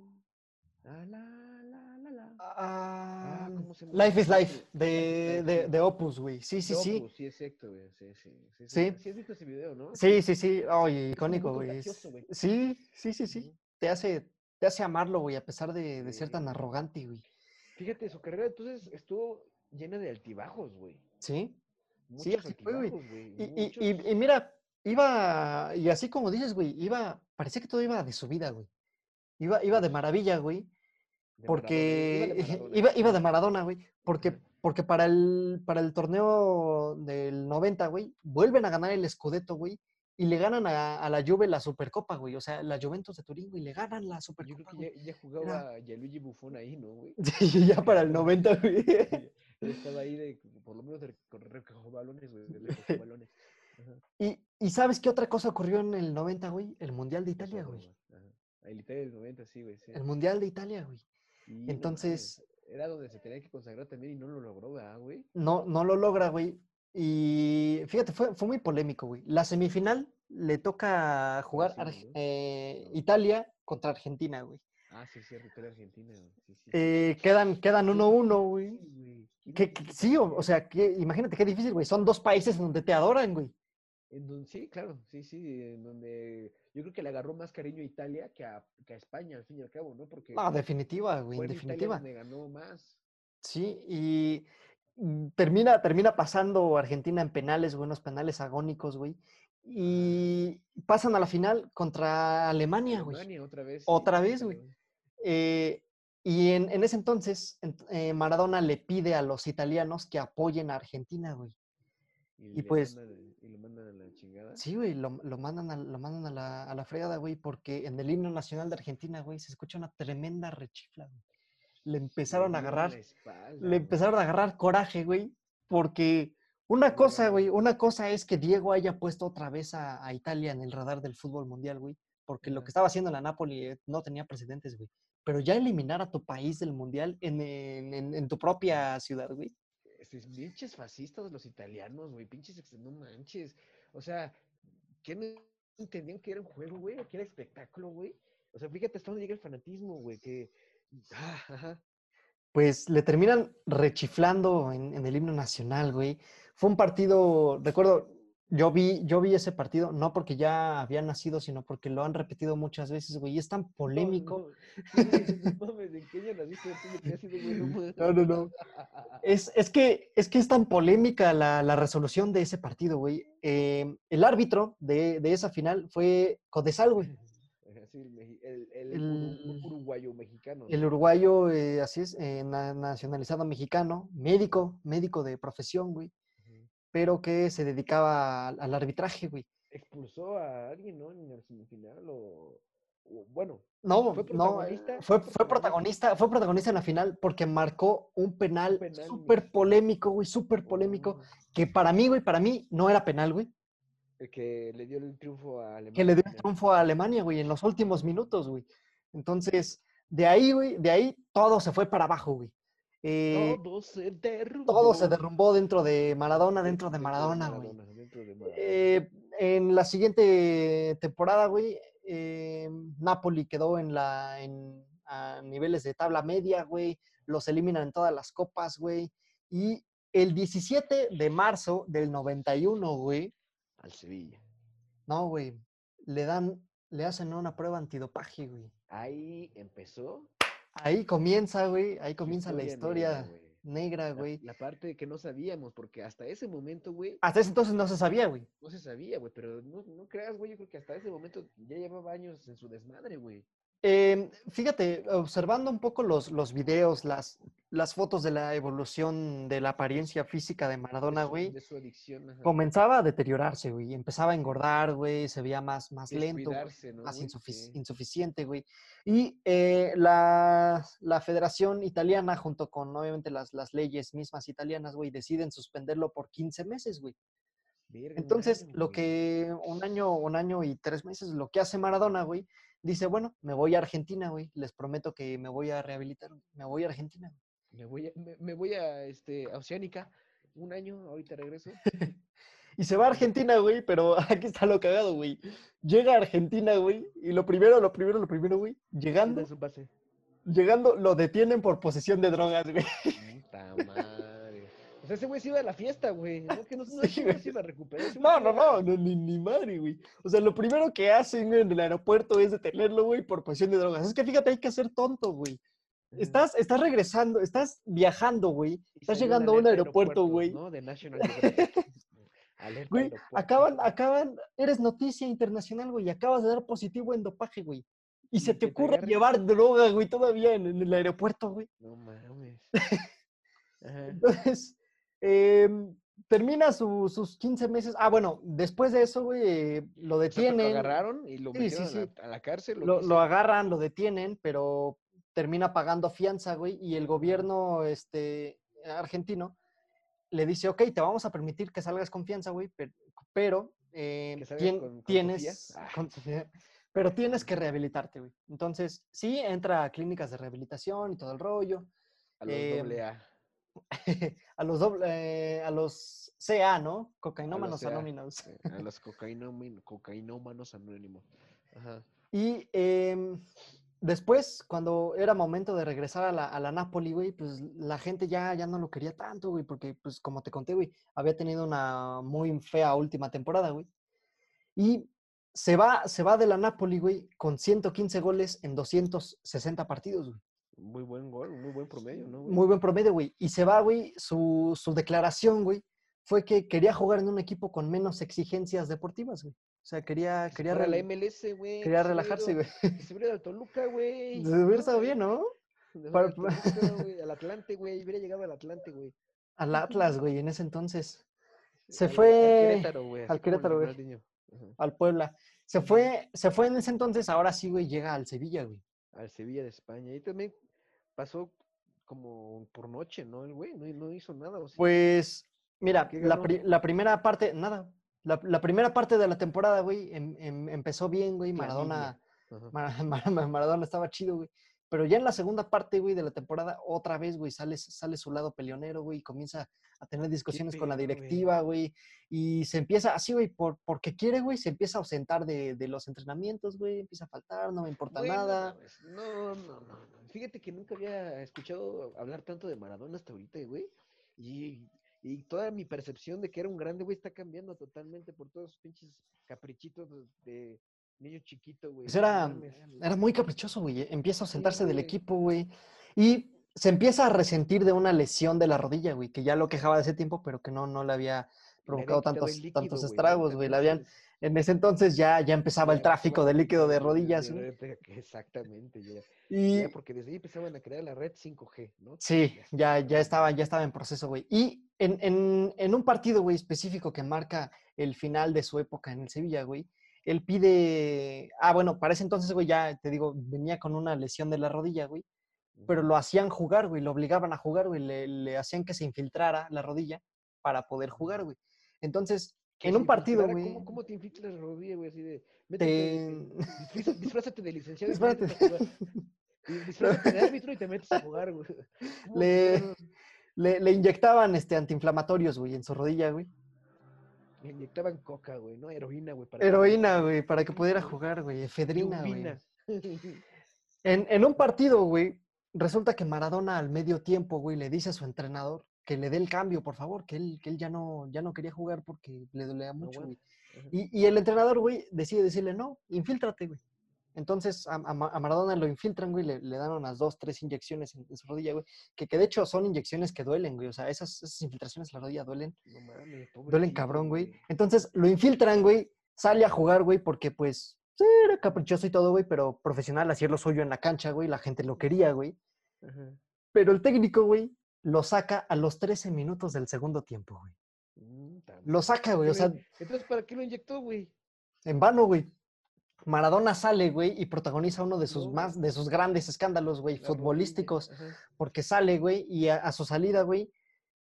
la, la, la, la, la. Ah, ¿cómo se llama? Life is Life, de, de, de Opus, güey. Sí, sí, sí. Opus, Sí, exacto, güey. Sí, sí. Sí, Sí. sí. has visto ese video, ¿no? Sí, sí, sí. Oye, icónico, güey. Sí, sí, sí, sí. Te hace, te hace amarlo, güey, a pesar de, de ser tan arrogante, güey. Fíjate, su carrera entonces estuvo llena de altibajos, güey. Sí. Muchos Sí, así fue, güey. altibajos. Y, y- y- y mira, iba, y así como dices, güey, iba, parecía que todo iba de su vida, güey. Iba, iba de maravilla, güey, de Maradona, porque iba de Maradona, iba, iba de. Maradona, güey, porque, porque para el, para el torneo del 90, güey, vuelven a ganar el Scudetto, güey, y le ganan a, a la Juve la Supercopa, güey, o sea, la Juventus de Turín, güey, le ganan la Yo creo Supercopa, que ya, ya jugaba Gianluigi Buffon ahí, ¿no, güey? Sí, ya para el 90, güey. Estaba ahí de, por lo menos de reco- recoger balones, güey, de balones. Y, y ¿sabes qué otra cosa ocurrió en el 90, güey? El Mundial de ¿Qué Italia, güey. El Italia del 90, sí, güey. Sí. El Mundial de Italia, güey. No Entonces, Era donde se tenía que consagrar también y no lo logró, ¿verdad, güey? no, no lo logra, güey. Y fíjate, fue, fue muy polémico, güey. La semifinal le toca jugar Arge- ¿no? eh, No. Italia contra Argentina, güey. Ah, sí, sí, Italia Argentina, güey. Sí, sí. Eh, quedan quedan Qué 1-1, güey. Que, sí, o, sea, que, imagínate qué difícil, güey. Son dos países donde te adoran, güey. En donde, sí, claro, sí, sí, en donde yo creo que le agarró más cariño a Italia que a, que a España, al fin y al cabo, ¿no? Porque No, definitiva, güey, Italia definitiva. donde ganó más. Sí, y mm, termina, termina pasando Argentina en penales, buenos penales agónicos, güey. Y pasan a la final contra Alemania, güey. Alemania otra vez. Otra sí, vez, güey. Eh, y en, en ese entonces, ent- eh, Maradona le pide a los italianos que apoyen a Argentina, güey. Y, pues- y lo mandan a la chingada. Sí, güey, lo, lo mandan, a, lo mandan a la, a la fregada, güey, porque en el himno nacional de Argentina, güey, se escucha una tremenda rechifla, güey. Le empezaron a agarrar, espalda, le empezaron a agarrar coraje, güey, porque una cosa, güey, una cosa es que Diego haya puesto otra vez a, a Italia en el radar del fútbol mundial, güey, porque lo que estaba haciendo la Napoli eh, no tenía precedentes, güey. Pero ya eliminar a tu país del mundial en, en- en- en tu propia ciudad, güey. Pinches fascistas los italianos, güey, pinches, no manches. O sea, ¿qué no entendían que era un juego, güey? ¿O que era espectáculo, güey? O sea, fíjate hasta dónde llega el fanatismo, güey, que... Ah. Pues le terminan rechiflando en, en el himno nacional, güey. Fue un partido, recuerdo, yo vi, yo vi ese partido, no porque ya había nacido, sino porque lo han repetido muchas veces, güey. Y es tan polémico. No, no, no. Es, es que, es que es tan polémica la, la resolución de ese partido, güey. Eh, el árbitro de, de esa final fue Codesal, güey. Sí, el, uruguayo mexicano. El uruguayo, eh, así es, eh, na- nacionalizado mexicano, médico, médico de profesión, güey. Pero que se dedicaba al, al arbitraje, güey. Expulsó a alguien, ¿no? En la semifinal o... bueno, No, ¿Fue no, eh, protagonista? fue, ¿Fue fue protagonista, fue protagonista en la final porque marcó un penal penal súper polémico, güey, súper polémico, oh, que para mí, güey, para mí no era penal, güey, el que le dio el triunfo a Alemania. que le dio el triunfo a Alemania, güey, en los últimos minutos, güey. Entonces, de ahí, güey, de ahí todo se fue para abajo, güey. Eh, Todo se derrumbó. todo se derrumbó dentro de Maradona, dentro de Maradona, güey. Eh, en la siguiente temporada, güey, eh, Napoli quedó en la en, a niveles de tabla media, güey. Los eliminan en todas las copas, güey. Y el 17 de marzo del 91, güey, Al Sevilla. no, güey, le dan, le hacen una prueba antidopaje, güey. Ahí empezó. Ahí comienza, güey, ahí comienza la historia negra, La- güey. La, parte que no sabíamos, porque hasta ese momento, güey, Hasta ese entonces no se sabía, güey. no se sabía, güey, pero no, no creas, güey, yo creo que hasta ese momento ya llevaba años en su desmadre, güey. Em, fíjate, observando un poco los, los videos, las, las fotos de la evolución de la apariencia física de Maradona, güey, De su adicción, ajá. comenzaba a deteriorarse, güey, empezaba a engordar, güey, se veía más, más lento, güey, ¿no, más güey? insufic- Sí. insuficiente, güey. Y eh, la, la Federación Italiana, junto con obviamente las, las leyes mismas italianas, güey, deciden suspenderlo por 15 meses, güey. Verga, Entonces, año, lo güey. que un año, un año y tres meses, lo que hace Maradona, güey, dice, bueno, me voy a Argentina, güey, les prometo que me voy a rehabilitar, me voy a Argentina. güey". Me voy a, me, me voy a, este, a Oceánica un año, ahorita regreso. Y se va a Argentina, güey, pero aquí está lo cagado, güey. Llega a Argentina, güey, y lo primero, lo primero, lo primero, güey, llegando, llegando, lo detienen por posesión de drogas, güey. Sea, ese güey se iba a la fiesta, güey. No, que no, no, Sí, se iba a recuperar. No, no, no, no, ni, ni madre, güey. O sea, lo primero que hacen en el aeropuerto es detenerlo, güey, por posesión de drogas. Es que fíjate, hay que ser tonto, güey. Estás, estás regresando, estás viajando, güey. Estás llegando a un aeropuerto, güey. ¿no? De National Güey, acaban, acaban, eres noticia internacional, güey, y acabas de dar positivo en dopaje, güey. Y se te ocurre llevar droga, güey, todavía en, en el aeropuerto, güey. No mames. Ajá. Entonces, em, termina su- sus 15 meses. Ah, bueno, después de eso, güey, eh, lo O sea, pero detienen. lo agarraron y lo Sí, a, la, a la cárcel. ¿o lo, lo agarran, lo detienen, pero termina pagando fianza, güey, y el gobierno este, argentino le dice, ok, te vamos a permitir que salgas con fianza, güey, per- pero, eh, Que salgas tien- con- con tienes. Ah. con pero tienes que rehabilitarte, güey. Entonces, sí, entra a clínicas de rehabilitación y todo el rollo, A los em, doble A. a los doble- eh, a los CA, ¿no? Cocainómanos CA. anónimos. eh, A los cocainómanos anónimos. Ajá. Y em, después, cuando era momento de regresar a la, a la Napoli, güey, pues la gente ya, ya no lo quería tanto, güey, porque, pues, como te conté, güey, había tenido una muy fea última temporada, güey. Y se va, se va de la Napoli, güey, con 115 goles en 260 partidos, güey. Muy buen gol, muy buen promedio, ¿no? güey? Muy buen promedio, güey. Y se va, güey, su, su declaración, güey, fue que quería jugar en un equipo con menos exigencias deportivas, güey. O sea, quería, quería, la MLS, güey. quería relajarse, güey. Se hubiera ido al Toluca, güey. Se hubiera estado bien, ¿no? Para- al Toluca, güey, Al Atlante, güey. Hubiera llegado al Atlante, güey. Al Atlas, güey, en ese entonces. Se Al- al fue Querétaro, güey. al Querétaro, güey. Al Puebla. Se fue, se fue en ese entonces, ahora sí, güey, llega al Sevilla, güey. Al Sevilla de España. Y también pasó como por noche, ¿no? El güey no, no hizo nada. ¿o sí? Pues, mira, ¿Qué la, pri- la primera parte, nada. La, la primera parte de la temporada, güey, em- em- empezó bien, güey. Maradona, Ajá. Mar- Mar- Maradona estaba chido, güey. Pero ya en la segunda parte, güey, de la temporada, otra vez, güey, sale, sale su lado peleonero, güey, y comienza a tener discusiones con la directiva, güey. Y se empieza, así, güey, por, porque quiere, güey, se empieza a ausentar de, de los entrenamientos, güey, empieza a faltar, no me importa nada. No, no, no, no. Fíjate que nunca había escuchado hablar tanto de Maradona hasta ahorita, güey. Y, y toda mi percepción de que era un grande, güey, está cambiando totalmente por todos los pinches caprichitos de niño chiquito, güey. Pues era, era muy caprichoso, güey. Empieza a Sí, ausentarse del güey. equipo, güey. Y se empieza a resentir de una lesión de la rodilla, güey, que ya lo quejaba de ese tiempo, pero que no, no le había provocado tantos, líquido, tantos estragos, güey. Le habían, en ese entonces ya, ya empezaba el tráfico de líquido de rodillas, güey. Exactamente, ya. Y Ya, porque desde ahí empezaban a crear la red 5G, ¿no? sí, ya, ya estaba estaba, ya estaba en proceso, güey. Y en, en, en un partido, güey, específico que marca el final de su época en el Sevilla, güey, él pide, ah, bueno, para ese entonces, güey, ya te digo, venía con una lesión de la rodilla, güey. pero lo hacían jugar, güey, lo obligaban a jugar, güey, le, le hacían que se infiltrara la rodilla para poder jugar, güey. Entonces, en un partido, güey, ¿Cómo, ¿Cómo te infiltras la rodilla, güey? Así de. te... Métete, disfraza- disfrázate de licenciado. Disfrázate de árbitro y te metes a jugar, güey. ¿Cómo Le- le, le inyectaban este, antiinflamatorios, güey, en su rodilla, güey. Le inyectaban coca, güey, ¿no? Heroína, güey. para que- Heroína, güey, para que pudiera jugar, güey, efedrina, güey. En, en un partido, güey, resulta que Maradona al medio tiempo, güey, le dice a su entrenador que le dé el cambio, por favor, que él, que él ya, no, ya no quería jugar porque le dolía mucho, güey. Y, y el entrenador, güey, decide decirle, no, infíltrate, güey. Entonces a, a Ma- a Maradona lo infiltran, güey, le, le dan unas dos, tres inyecciones en, en su rodilla, güey, que, que de hecho son inyecciones que duelen, güey. O sea, esas, esas infiltraciones en la rodilla duelen, No duelen cabrón, güey. Entonces lo infiltran, güey, sale a jugar, güey, porque pues sí, era caprichoso y todo, güey, pero profesional, hacía lo suyo en la cancha, güey, la gente lo quería, güey. Pero el técnico, güey, lo saca a los 13 minutos del segundo tiempo, güey. Mm, Lo saca, güey, o sea. Entonces, ¿para qué lo inyectó, güey? En vano, güey. Maradona sale, güey, y protagoniza uno de sus No, más, de sus grandes escándalos, güey, futbolísticos, ajá. porque sale, güey, y a, a su salida, güey,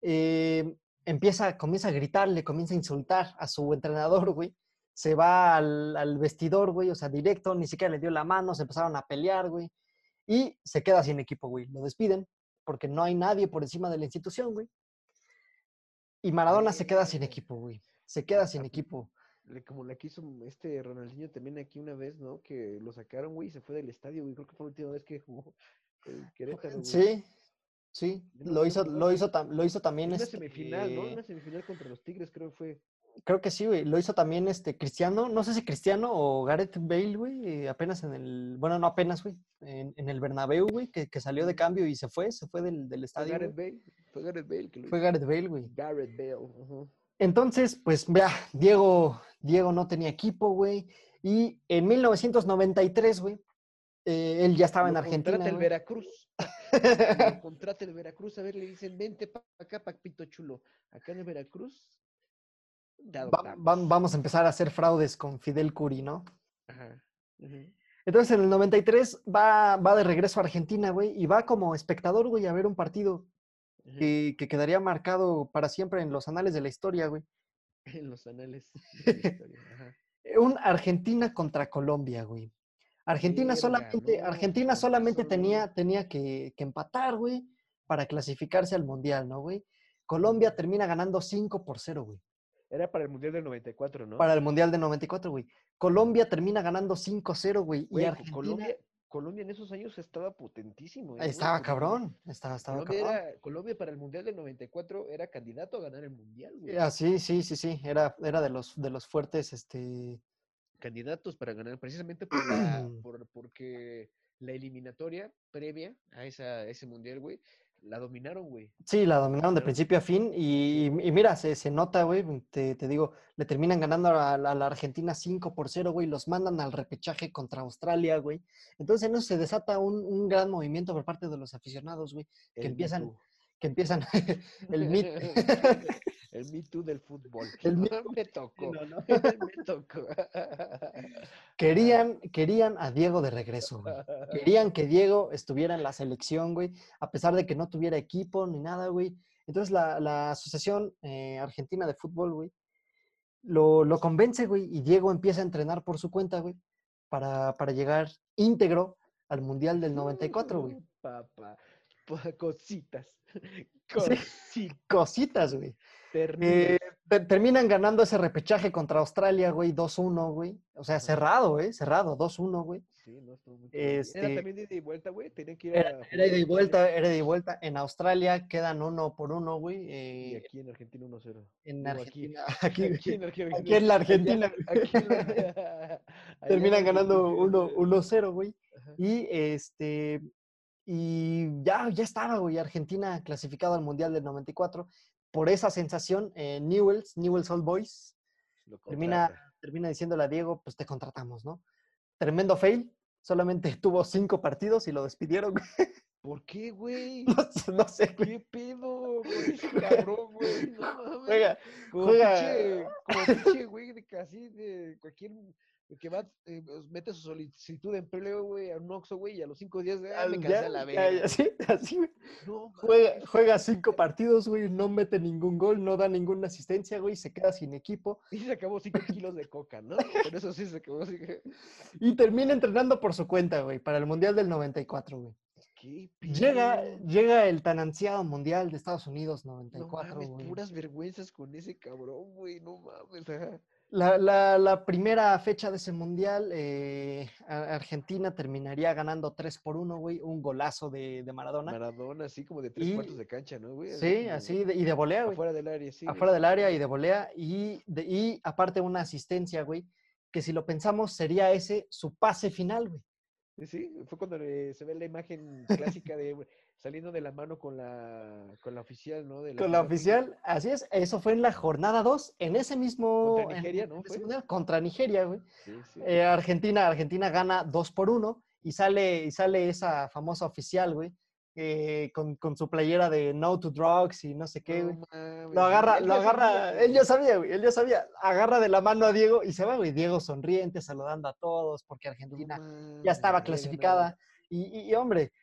eh, empieza, comienza a gritarle, comienza a insultar a su entrenador, güey. Se va al, al vestidor, güey, o sea, directo, ni siquiera le dio la mano, se empezaron a pelear, güey, y se queda sin equipo, güey. Lo despiden, porque no hay nadie por encima de la institución, güey. Y Maradona se queda sin equipo, güey. Se queda sin equipo. Le- como la quiso este Ronaldinho también aquí una vez, ¿no? Que lo sacaron, güey, y se fue del estadio, güey. Creo que fue la última vez que jugó el Querétaro, güey. Sí, sí, lo hizo, lo fue- hizo, lo hizo En también una este, semifinal, ¿no? En Una semifinal contra los Tigres, creo que fue. creo que sí, güey, lo hizo también este Cristiano, no sé si Cristiano o Gareth Bale, güey, apenas en el, bueno, no apenas, güey, en, en el Bernabéu, güey, que, que salió de cambio y se fue, se fue del, del Fue estadio, Gareth güey. Bale. Fue Gareth Bale que lo Fue. Gareth Bale, güey. Gareth Bale. ajá. Entonces, pues, vea, Diego, Diego no tenía equipo, güey, y en 1993, güey, eh, él ya estaba en Argentina, Contrata el güey. Veracruz. Lo contrata el Veracruz. A ver, le dicen, vente para acá, Papito Chulo. Acá en el Veracruz. Va- va- vamos a empezar a hacer fraudes con Fidel Curi, ¿no? Ajá. Entonces en el 93 va, va de regreso a Argentina, güey, y va como espectador, güey, a ver un partido Que, que quedaría marcado para siempre en los anales de la historia, güey. En los anales de la historia. Ajá. Un Argentina contra Colombia, güey. Argentina solamente, no, Argentina solamente tenía, tenía que, que empatar, güey, para clasificarse al Mundial, ¿no, güey? Colombia termina ganando 5 por 0, güey, Era para el Mundial del 94, ¿no? para el Mundial de 94, güey. Colombia termina ganando 5-0, güey, y Argentina Colombia, Colombia en esos años estaba potentísimo. ¿eh, estaba cabrón, estaba, estaba Colombia, cabrón. era- Colombia para el Mundial del 94 era candidato a ganar el Mundial, güey. Ah, sí, sí, sí, sí, era, era de los, de los fuertes, este, candidatos para ganar, precisamente por la, por, porque la eliminatoria previa a, esa, a ese mundial, güey, la dominaron, güey. Sí, la dominaron de principio a fin y, y mira, se, se nota, güey, te, te digo, le terminan ganando a la, a la Argentina 5 por 0, güey, los mandan al repechaje contra Australia, güey. Entonces se desata un, un gran movimiento por parte de los aficionados, güey, que empiezan, que empiezan el mit. El Me Too del fútbol. El Me me tocó. No, no. me tocó. Querían, querían a Diego de regreso, güey. Querían que Diego estuviera en la selección, güey, a pesar de que no tuviera equipo ni nada, güey. Entonces la, la Asociación eh, Argentina de Fútbol, güey, lo, lo convence, güey, y Diego empieza a entrenar por su cuenta, güey, para, para llegar íntegro al Mundial del 94, güey. Papá. pa- Cositas. Cositas. Cositas, güey. Eh, te- terminan ganando ese repechaje contra Australia, güey, 2-1, güey. O sea, cerrado, ¿eh? Cerrado, 2-1, güey. Sí, no estuvo muy este- Era también de ida y vuelta, güey. Tenían que ir Era, a era ida y vuelta, era ida y vuelta. En Australia quedan uno por uno, güey. Y eh, aquí en Argentina 1-0. en digo, aquí- Argentina. Aquí, Aquí en Argentina. aquí en la Argentina. Aquí en la- allá terminan ganando Argentina. 1 1-0, güey. Ajá. Y este. Y ya, ya estaba, güey. Argentina clasificado al Mundial del 94. Por esa sensación, eh, Newells, Newells Old Boys, termina, termina diciéndole a Diego, pues te contratamos, ¿no? Tremendo fail. Solamente tuvo cinco partidos y lo despidieron. ¿Por qué, güey? No, sé- no sé, güey. ¿Qué pedo ese cabrón, güey? No. Juega, como juega- pinche, como pinche, güey, de casi de cualquier que va, eh, pues, mete su solicitud de empleo, güey, a un Oxxo, güey, y a los cinco días, de, ah, me ya, cansé a la ya, verga. ya, sí, así, güey. No, Juega, juega cinco partidos, güey, no mete ningún gol, no da ninguna asistencia, güey, se queda sin equipo Y se acabó cinco kilos de coca, ¿no? Por eso sí se acabó así. y termina entrenando por su cuenta, güey, para el Mundial del 94, güey. ¿Qué Llega, llega el tan ansiado Mundial de Estados Unidos No 94, mames, güey. puras vergüenzas con ese cabrón, güey, no mames. ajá. La, la- la primera fecha de ese Mundial, eh, Argentina terminaría ganando 3 por 1, güey, un golazo de, de Maradona. Maradona, así como de tres Y- cuartos de cancha, ¿no, güey? Sí, como así, de- y de volea, güey. Afuera del área, sí. afuera del área y de volea y, de, y aparte una asistencia, güey, que si lo pensamos sería ese su pase final, güey. Sí, sí, fue cuando eh, se ve la imagen clásica de saliendo de la mano con la, con la oficial, ¿no? De Con la oficial, así es, eso fue en la jornada 2, en ese mismo... Contra en- Nigeria, en ¿no mundial, contra Nigeria, güey. Sí, sí. Eh, Argentina, Argentina gana 2 por 1 y sale, y sale esa famosa oficial, güey, eh, con, con su playera de No to Drugs y no sé qué, güey. Lo agarra, él lo sabía, agarra, él ya sabía, güey, él ya sabía. Agarra de la mano a Diego y se va, güey. Diego sonriente, saludando a todos, porque No Argentina ya estaba clasificada. y- y, hombre,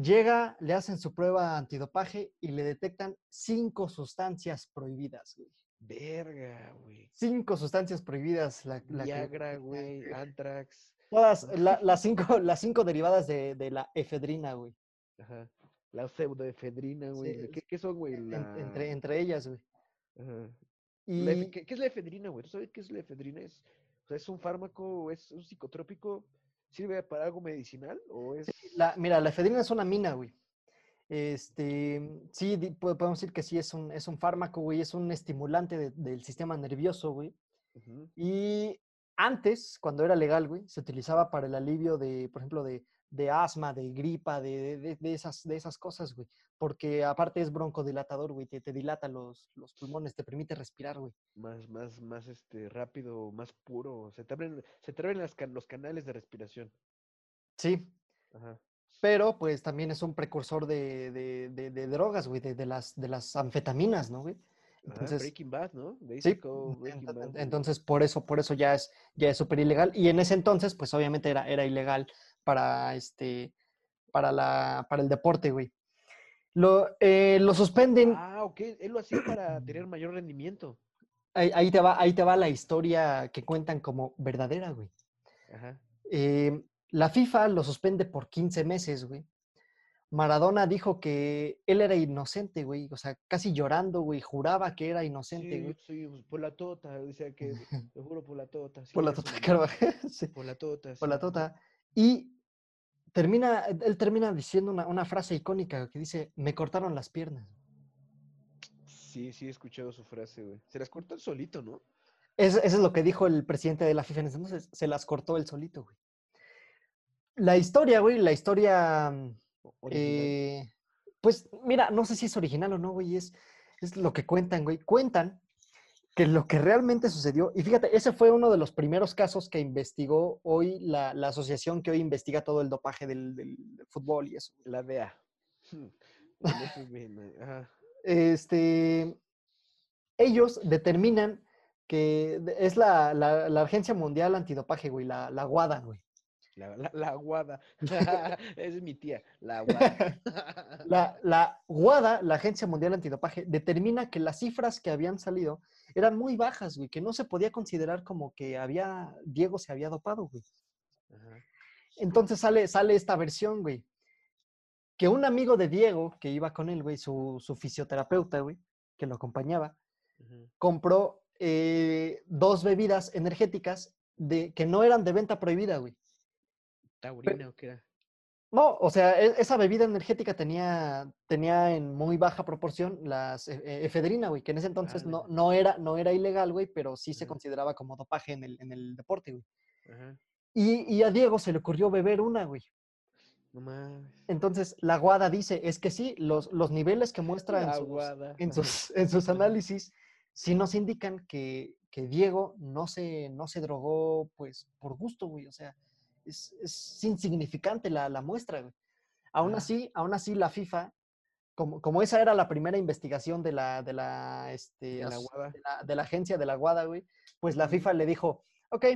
llega, le hacen su prueba antidopaje y le detectan cinco sustancias prohibidas, güey. Verga, güey. Cinco sustancias prohibidas. La, la que- Viagra, güey, Antrax. todas, la- las, cinco, las cinco derivadas de, de la efedrina, güey. Ajá. La pseudoefedrina, güey. Sí, ¿de ¿Qué, qué son, güey? La... entre, entre ellas, güey. Ajá. Y La efe- ¿qué, qué es la efedrina, güey? ¿Tú sabes qué es la efedrina? ¿Es, o sea, ¿es un fármaco, es un psicotrópico? ¿Sirve para algo medicinal o es...? la, mira, la efedrina es una mina, güey. Este, sí, podemos decir que sí es un, es un fármaco, güey, es un estimulante de- del sistema nervioso, güey. Y antes, cuando era legal, güey, se utilizaba para el alivio de, por ejemplo, de, de asma, de gripa, de, de- de esas, de esas cosas, güey. Porque aparte es broncodilatador, güey, te, te dilata los, los pulmones, te permite respirar, güey. Más, más, más este, rápido, más puro. Se te abren, se te abren las los canales de respiración. Sí, Ajá. pero pues también es un precursor de, de- de- drogas, güey, de, de las, de las anfetaminas, ¿no, güey? Ajá, Entonces, Breaking Bad, ¿no? Sí, Breaking Bad, entonces por eso, por eso ya es, ya es súper ilegal. Y en ese entonces, pues obviamente era, era ilegal para este, para la, para el deporte, güey. Lo, eh, lo suspenden, Ah, ok. Él lo hacía para tener mayor rendimiento. ahí, ahí te va, ahí te va la historia que cuentan como verdadera, güey. Ajá. Eh, la FIFA lo suspende por 15 meses, güey. Maradona dijo que él era inocente, güey. O sea, casi llorando, güey. Juraba que era inocente, Sí, güey. sí, pues, por la tota, decía que, te juro por la tota. sí, Por la tota Carvajal, sí. Por la tota, por la sí. tota. Y termina, él termina diciendo una, una frase icónica que dice, me cortaron las piernas. Sí, sí, he escuchado su frase, güey. Se las cortó él solito, ¿no? Eso, eso es lo que dijo el presidente de la FIFA entonces. Se las cortó él solito, güey. La historia, güey, la historia. mm, eh, pues mira, no sé si es original o no, güey. Es, es lo que cuentan, güey. Cuentan que lo que realmente sucedió. Y fíjate, ese fue uno de los primeros casos que investigó hoy la, la asociación que hoy investiga todo el dopaje del, del- del fútbol y eso. La DEA. Ajá. este, ellos determinan que es la, la- la Agencia Mundial Antidopaje, güey, la, la WADA, güey. La, la, es mi tía. La aguada. La, la WADA, la Agencia Mundial Antidopaje, determina que las cifras que habían salido eran muy bajas, güey, que no se podía considerar como que había, Diego se había dopado, güey. Ajá. Entonces sale, sale esta versión, güey, que un amigo de Diego, que iba con él, güey, su, su fisioterapeuta, güey, que lo acompañaba, compró eh, dos bebidas energéticas de, que no eran de venta prohibida, güey. ¿Taurina o qué era? No, o sea, e- esa bebida energética tenía, tenía en muy baja proporción las e- e- efedrina, güey, que en ese entonces no, no, era, no era ilegal, güey, pero sí se consideraba como dopaje en el, en el deporte, güey. Y, y a Diego se le ocurrió beber una, güey. No mames. Entonces, la Guada dice, es que sí, los, los niveles que muestra en sus, en sus, en sus análisis, sí nos indican que, que Diego no se, no se drogó, pues, por gusto, güey. O sea, es, es insignificante la, la muestra, güey. Aún así, aún así la FIFA, como, como esa era la primera investigación de la, de la, este, De la aso- aguada. de la, de la agencia de la Guada, güey, pues la. FIFA le dijo, ok,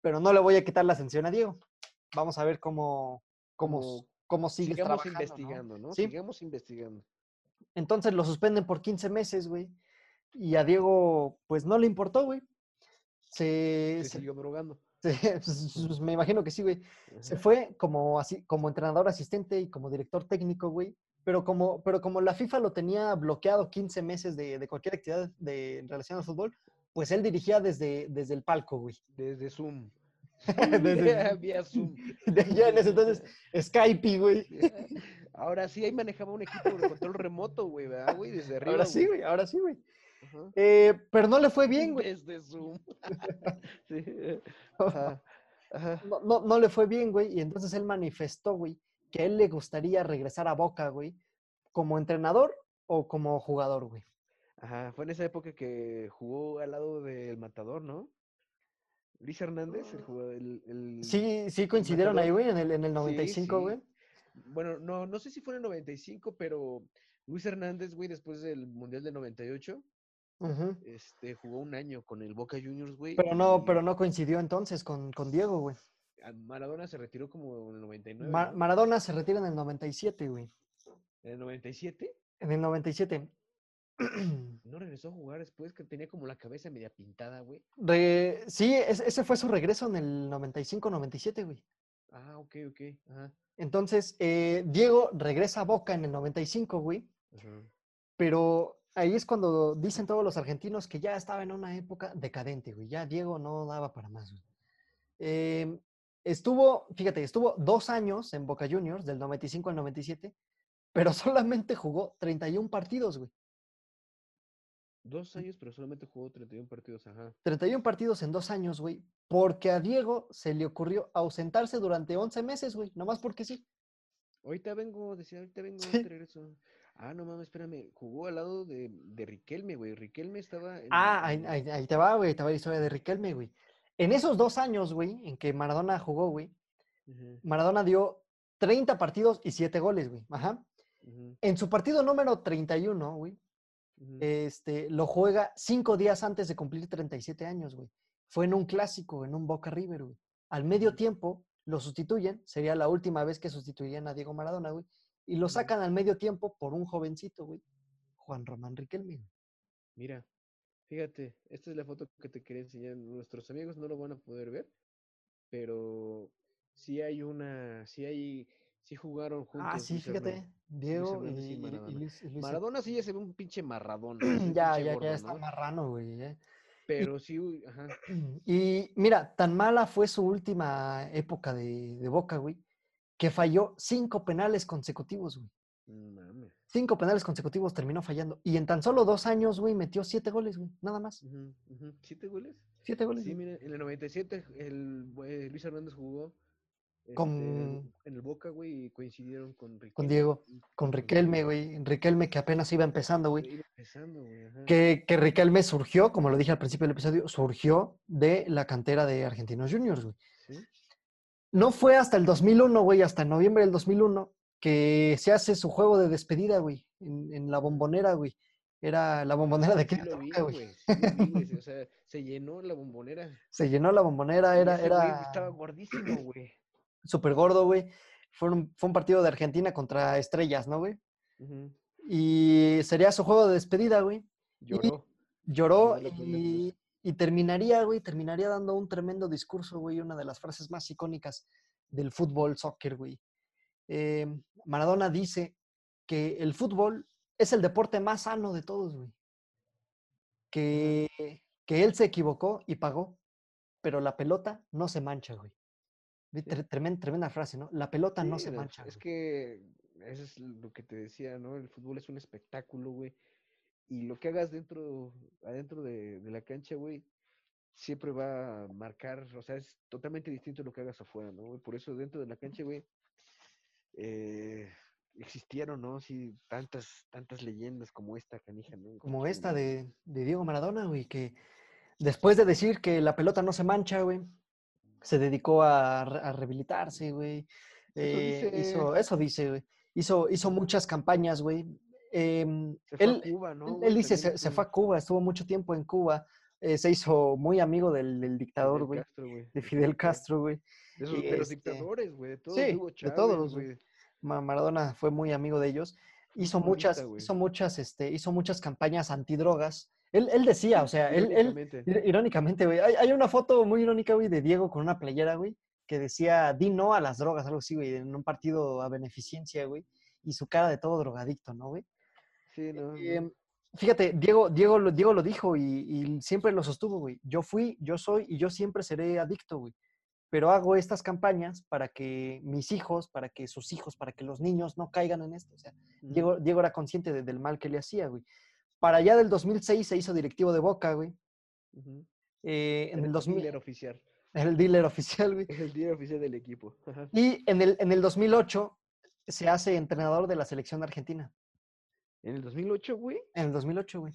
pero no le voy a quitar la sanción a Diego. Vamos a ver cómo, cómo, Como cómo sigues Sigamos trabajando, ¿no?". investigando, ¿no? Sí. Sigamos investigando. Entonces lo suspenden por 15 meses, güey. Y a Diego, pues no le importó, güey. Se, Se se- siguió drogando. pues, pues, me imagino que sí, güey. Se fue como así, como entrenador asistente y como director técnico, güey. Pero como, pero como la FIFA lo tenía bloqueado 15 meses de, de cualquier actividad de, en relación al fútbol, pues él dirigía desde, desde el palco, güey. Desde Zoom. Desde- Vía Zoom. ya en ese entonces, Skype, güey. Ahora sí, ahí manejaba un equipo de control remoto, güey, ¿verdad, güey? Desde arriba. Ahora sí, güey, ahora sí, güey. Eh, pero no le fue bien, güey. Desde Zoom. Sí. Ajá. Ajá. no, no, no le fue bien, güey. Y entonces él manifestó, güey, que a él le gustaría regresar a Boca, güey, como entrenador o como jugador, güey. Ajá. Fue en esa época que jugó al lado del matador, ¿no? Luis Hernández, el jugador. El, el- Sí, sí coincidieron ahí, güey, en el, en el Sí, 95, sí. güey. Bueno, no, no sé si fue en el 95, pero Luis Hernández, güey, después del Mundial del 98, Este, jugó un año con el Boca Juniors, güey. Pero no, y pero no coincidió entonces con, con Diego, güey. a- Maradona se retiró como en el 99, Ma- ¿no? Maradona se retira en el 97, güey. En el 97, En el 97. no regresó a jugar después, que tenía como la cabeza media pintada, güey. Re- sí, es- ese fue su regreso en el 95-97, güey. Ah, ok, ok. Ajá. Entonces, eh, Diego regresa a Boca en el 95, güey. ajá. Pero ahí es cuando dicen todos los argentinos que ya estaba en una época decadente, güey. Ya Diego no daba para más, güey. Em, estuvo, fíjate, estuvo dos años en Boca Juniors, del 95 al 97, pero solamente jugó 31 partidos, güey. Dos años, pero solamente jugó 31 partidos, ajá. 31 partidos en dos años, güey. Porque a Diego se le ocurrió ausentarse durante 11 meses, güey. Nomás porque sí. Ahorita vengo, decía, ahorita vengo, Sí. ahorita regreso. Ah, no mames, espérame, jugó al lado de, de Riquelme, güey. Riquelme estaba en... Ah, ahí, ahí- ahí te va, güey. Te va la historia de Riquelme, güey. En esos dos años, güey, en que Maradona jugó, güey, Maradona dio 30 partidos y 7 goles, güey. Ajá. En su partido número 31, güey, ujú. este, lo juega cinco días antes de cumplir 37 años, güey. Fue en un clásico, en un Boca River, güey. Al medio tiempo lo sustituyen, sería la última vez que sustituirían a Diego Maradona, güey. Y lo sacan al medio tiempo por un jovencito, güey. Juan Román Riquelme. Mira, fíjate, esta es la foto que te quería enseñar. Nuestros amigos no lo van a poder ver, pero sí hay una, sí hay, sí jugaron juntos. Ah, sí, Luis fíjate. Diego y y- Maradona. Luis, y Luis- Maradona sí ya se ve un pinche marradón, ya, pinche ya, gordo, ya está ¿no? marrano, güey. ya. Pero sí, uy, ajá. Y mira, tan mala fue su última época de, de Boca, güey, que falló cinco penales consecutivos, güey. no Mames. Cinco penales consecutivos terminó fallando. Y en tan solo dos años, güey, metió siete goles, güey. Nada más. ¿Siete goles? Siete goles. Sí, mira, en el 97 el güey, Luis Hernández jugó este, Con- en el Boca, güey, y coincidieron con Riquelme. Diego, y- Con con Riquelme, Diego. güey. Riquelme que apenas iba empezando, güey. Iba empezando, güey, ajá. Que, que Riquelme surgió, como lo dije al principio del episodio, surgió de la cantera de Argentinos Juniors, güey. Sí, No fue hasta el 2001, güey, hasta noviembre del 2001, que se hace su juego de despedida, güey, en, en la bombonera, güey. Era la bombonera de vi, Toluca, güey. O sea, se llenó la bombonera. Se llenó la bombonera, era, era Estaba gordísimo, güey. súper gordo, güey. Fue un, fue un partido de Argentina contra Estrellas, ¿no, güey? Y sería su juego de despedida, güey. Lloró. Lloró y, y terminaría, güey, terminaría dando un tremendo discurso, güey, una de las frases más icónicas del fútbol, soccer, güey. Eh, Maradona dice que el fútbol es el deporte más sano de todos, güey. Que, que él se equivocó y pagó, pero la pelota no se mancha, güey. Tremenda, tremenda frase, ¿no? La pelota no se mancha. Es güey. que eso es lo que te decía, ¿no? El fútbol es un espectáculo, güey. Y lo que hagas dentro, adentro de, de la cancha, güey, siempre va a marcar, o sea, es totalmente distinto a lo que hagas afuera, ¿no? güey? Por eso dentro de la cancha, güey, eh, existieron, ¿no? Sí, tantas, tantas leyendas como esta canija, ¿no? como esta de, de Diego Maradona, güey, que después de decir que la pelota no se mancha, güey, se dedicó a rehabilitarse, güey. Eso eh, dice. hizo, eso dice, güey. Hizo, hizo muchas campañas, güey. Fue él, Cuba, ¿no? él- dice, se, fue a Cuba, estuvo mucho tiempo en Cuba, eh, se hizo muy amigo del, del dictador, güey, de Fidel Castro, güey. De, esos- de los este, dictadores, güey, de todos, sí, de todos, güey. güey. Ma- Maradona fue muy amigo de ellos. Hizo muchas, hizo muchas, este, hizo muchas campañas antidrogas. Él, él decía, o sea, él, él, Irónicamente. ir- irónicamente, güey, hay, hay una foto muy irónica, güey, de Diego con una playera, güey, que decía, di no a las drogas, algo así, güey, en un partido a beneficencia, güey, y su cara de todo drogadicto, ¿no, güey? Sí, no, no. Em, fíjate, Diego, Diego, lo- Diego lo dijo y, y siempre lo sostuvo, güey. Yo fui, yo soy y yo siempre seré adicto, güey. Pero hago estas campañas para que mis hijos, para que sus hijos, para que los niños no caigan en esto. O sea. Diego, Diego era consciente de- del mal que le hacía, güey. Para allá del 2006 se hizo directivo de Boca, güey. Eh, en Era el 2000, dealer oficial. el dealer oficial, güey. Es el dealer oficial del equipo. Ajá. Y en el, en el 2008 se hace entrenador de la selección de Argentina. En el 2008, güey, En el 2008, güey.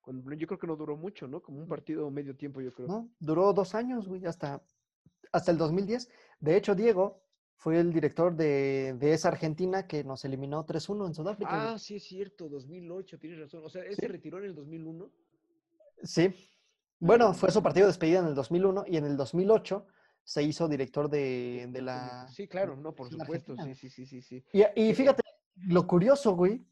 cuando yo creo que no duró mucho, ¿no? Como un partido medio tiempo, yo creo. ¿no? Duró dos años, güey, hasta, hasta el 2010. De hecho, Diego fue el director de, de esa Argentina que nos eliminó 3-1 en Sudáfrica. güey. Ah, sí es cierto, 2008, tienes razón. O sea, él Sí. se retiró en el 2001. Sí. Bueno, fue su partido de despedida en el 2001 y en el 2008 se hizo director de, de la... Sí, claro, no, por supuesto. Argentina, Sí, sí, sí, sí, sí. Y, y Eh, fíjate, lo curioso, güey,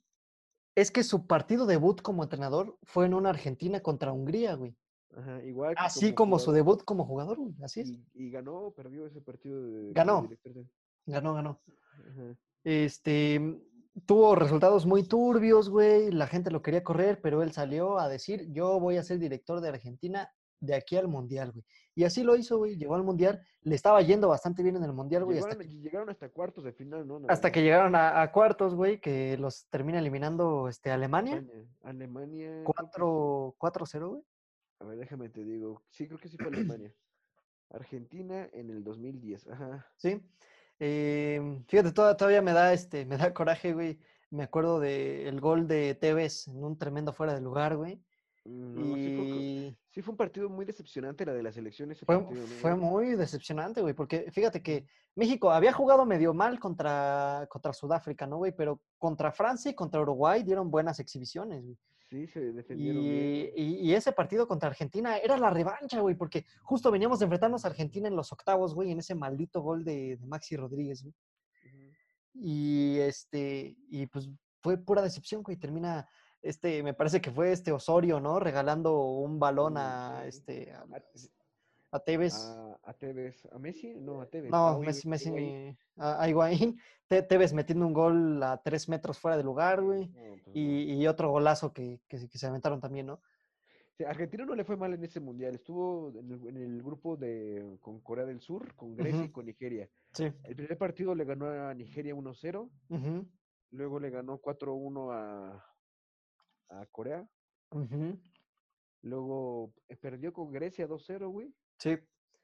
es que su partido debut como entrenador fue en una Argentina contra Hungría, güey. Ajá, igual. Así como su debut como jugador, güey. Así es. Y, y ganó o perdió ese partido de. Ganó. de- Ganó, ganó. Ajá. Este, tuvo resultados muy turbios, güey. La gente lo quería correr, pero él salió a decir, yo voy a ser director de Argentina de aquí al Mundial, güey. Y así lo hizo, güey. Llegó al Mundial. Le estaba yendo bastante bien en el Mundial, güey. Hasta, Llegaron, que- llegaron hasta cuartos de final, ¿no? Hasta que llegaron a, a cuartos, güey, que los termina eliminando este, Alemania. Alemania. creo que sí. 4 4-0, güey. A ver, déjame te digo. Sí, creo que sí fue Alemania. Argentina en el 2010. Ajá. Sí. Em, fíjate, toda- todavía me da, este, me da coraje, güey. Me acuerdo del gol de Tevez en un tremendo fuera de lugar, güey. Mm, sí, fue, y... sí fue un partido muy decepcionante la de la selección ese Fue, partido, ¿no, fue muy decepcionante, güey, porque fíjate que México había jugado medio mal contra, contra Sudáfrica, ¿no, güey? Pero contra Francia y contra Uruguay dieron buenas exhibiciones, güey. Sí, se defendieron Y, bien. y- y ese partido contra Argentina era la revancha, güey, porque justo veníamos de enfrentarnos a Argentina en los octavos, güey, en ese maldito gol de, de Maxi Rodríguez, güey. Y este, y pues fue pura decepción, güey. Termina, este, me parece que fue este Osorio, ¿no? Regalando un balón Mm, a este, a, Tevez. A, a Tevez. ¿A Messi? No, a Tevez. No, a Messi, Messi, Higuaín. a, Higuaín. Te- Tevez metiendo un gol a tres metros fuera de lugar, güey. No, pues. Y, y otro golazo que, que, se- que se aventaron también, ¿no? Sí, Argentina no le fue mal en ese mundial. Estuvo en el, en el grupo de con Corea del Sur, con Grecia y con Nigeria. Sí. El primer partido le ganó a Nigeria 1-0. Ujú. Luego le ganó 4-1 a, a Corea. Ujú, Luego eh, perdió con Grecia 2-0, güey. Sí.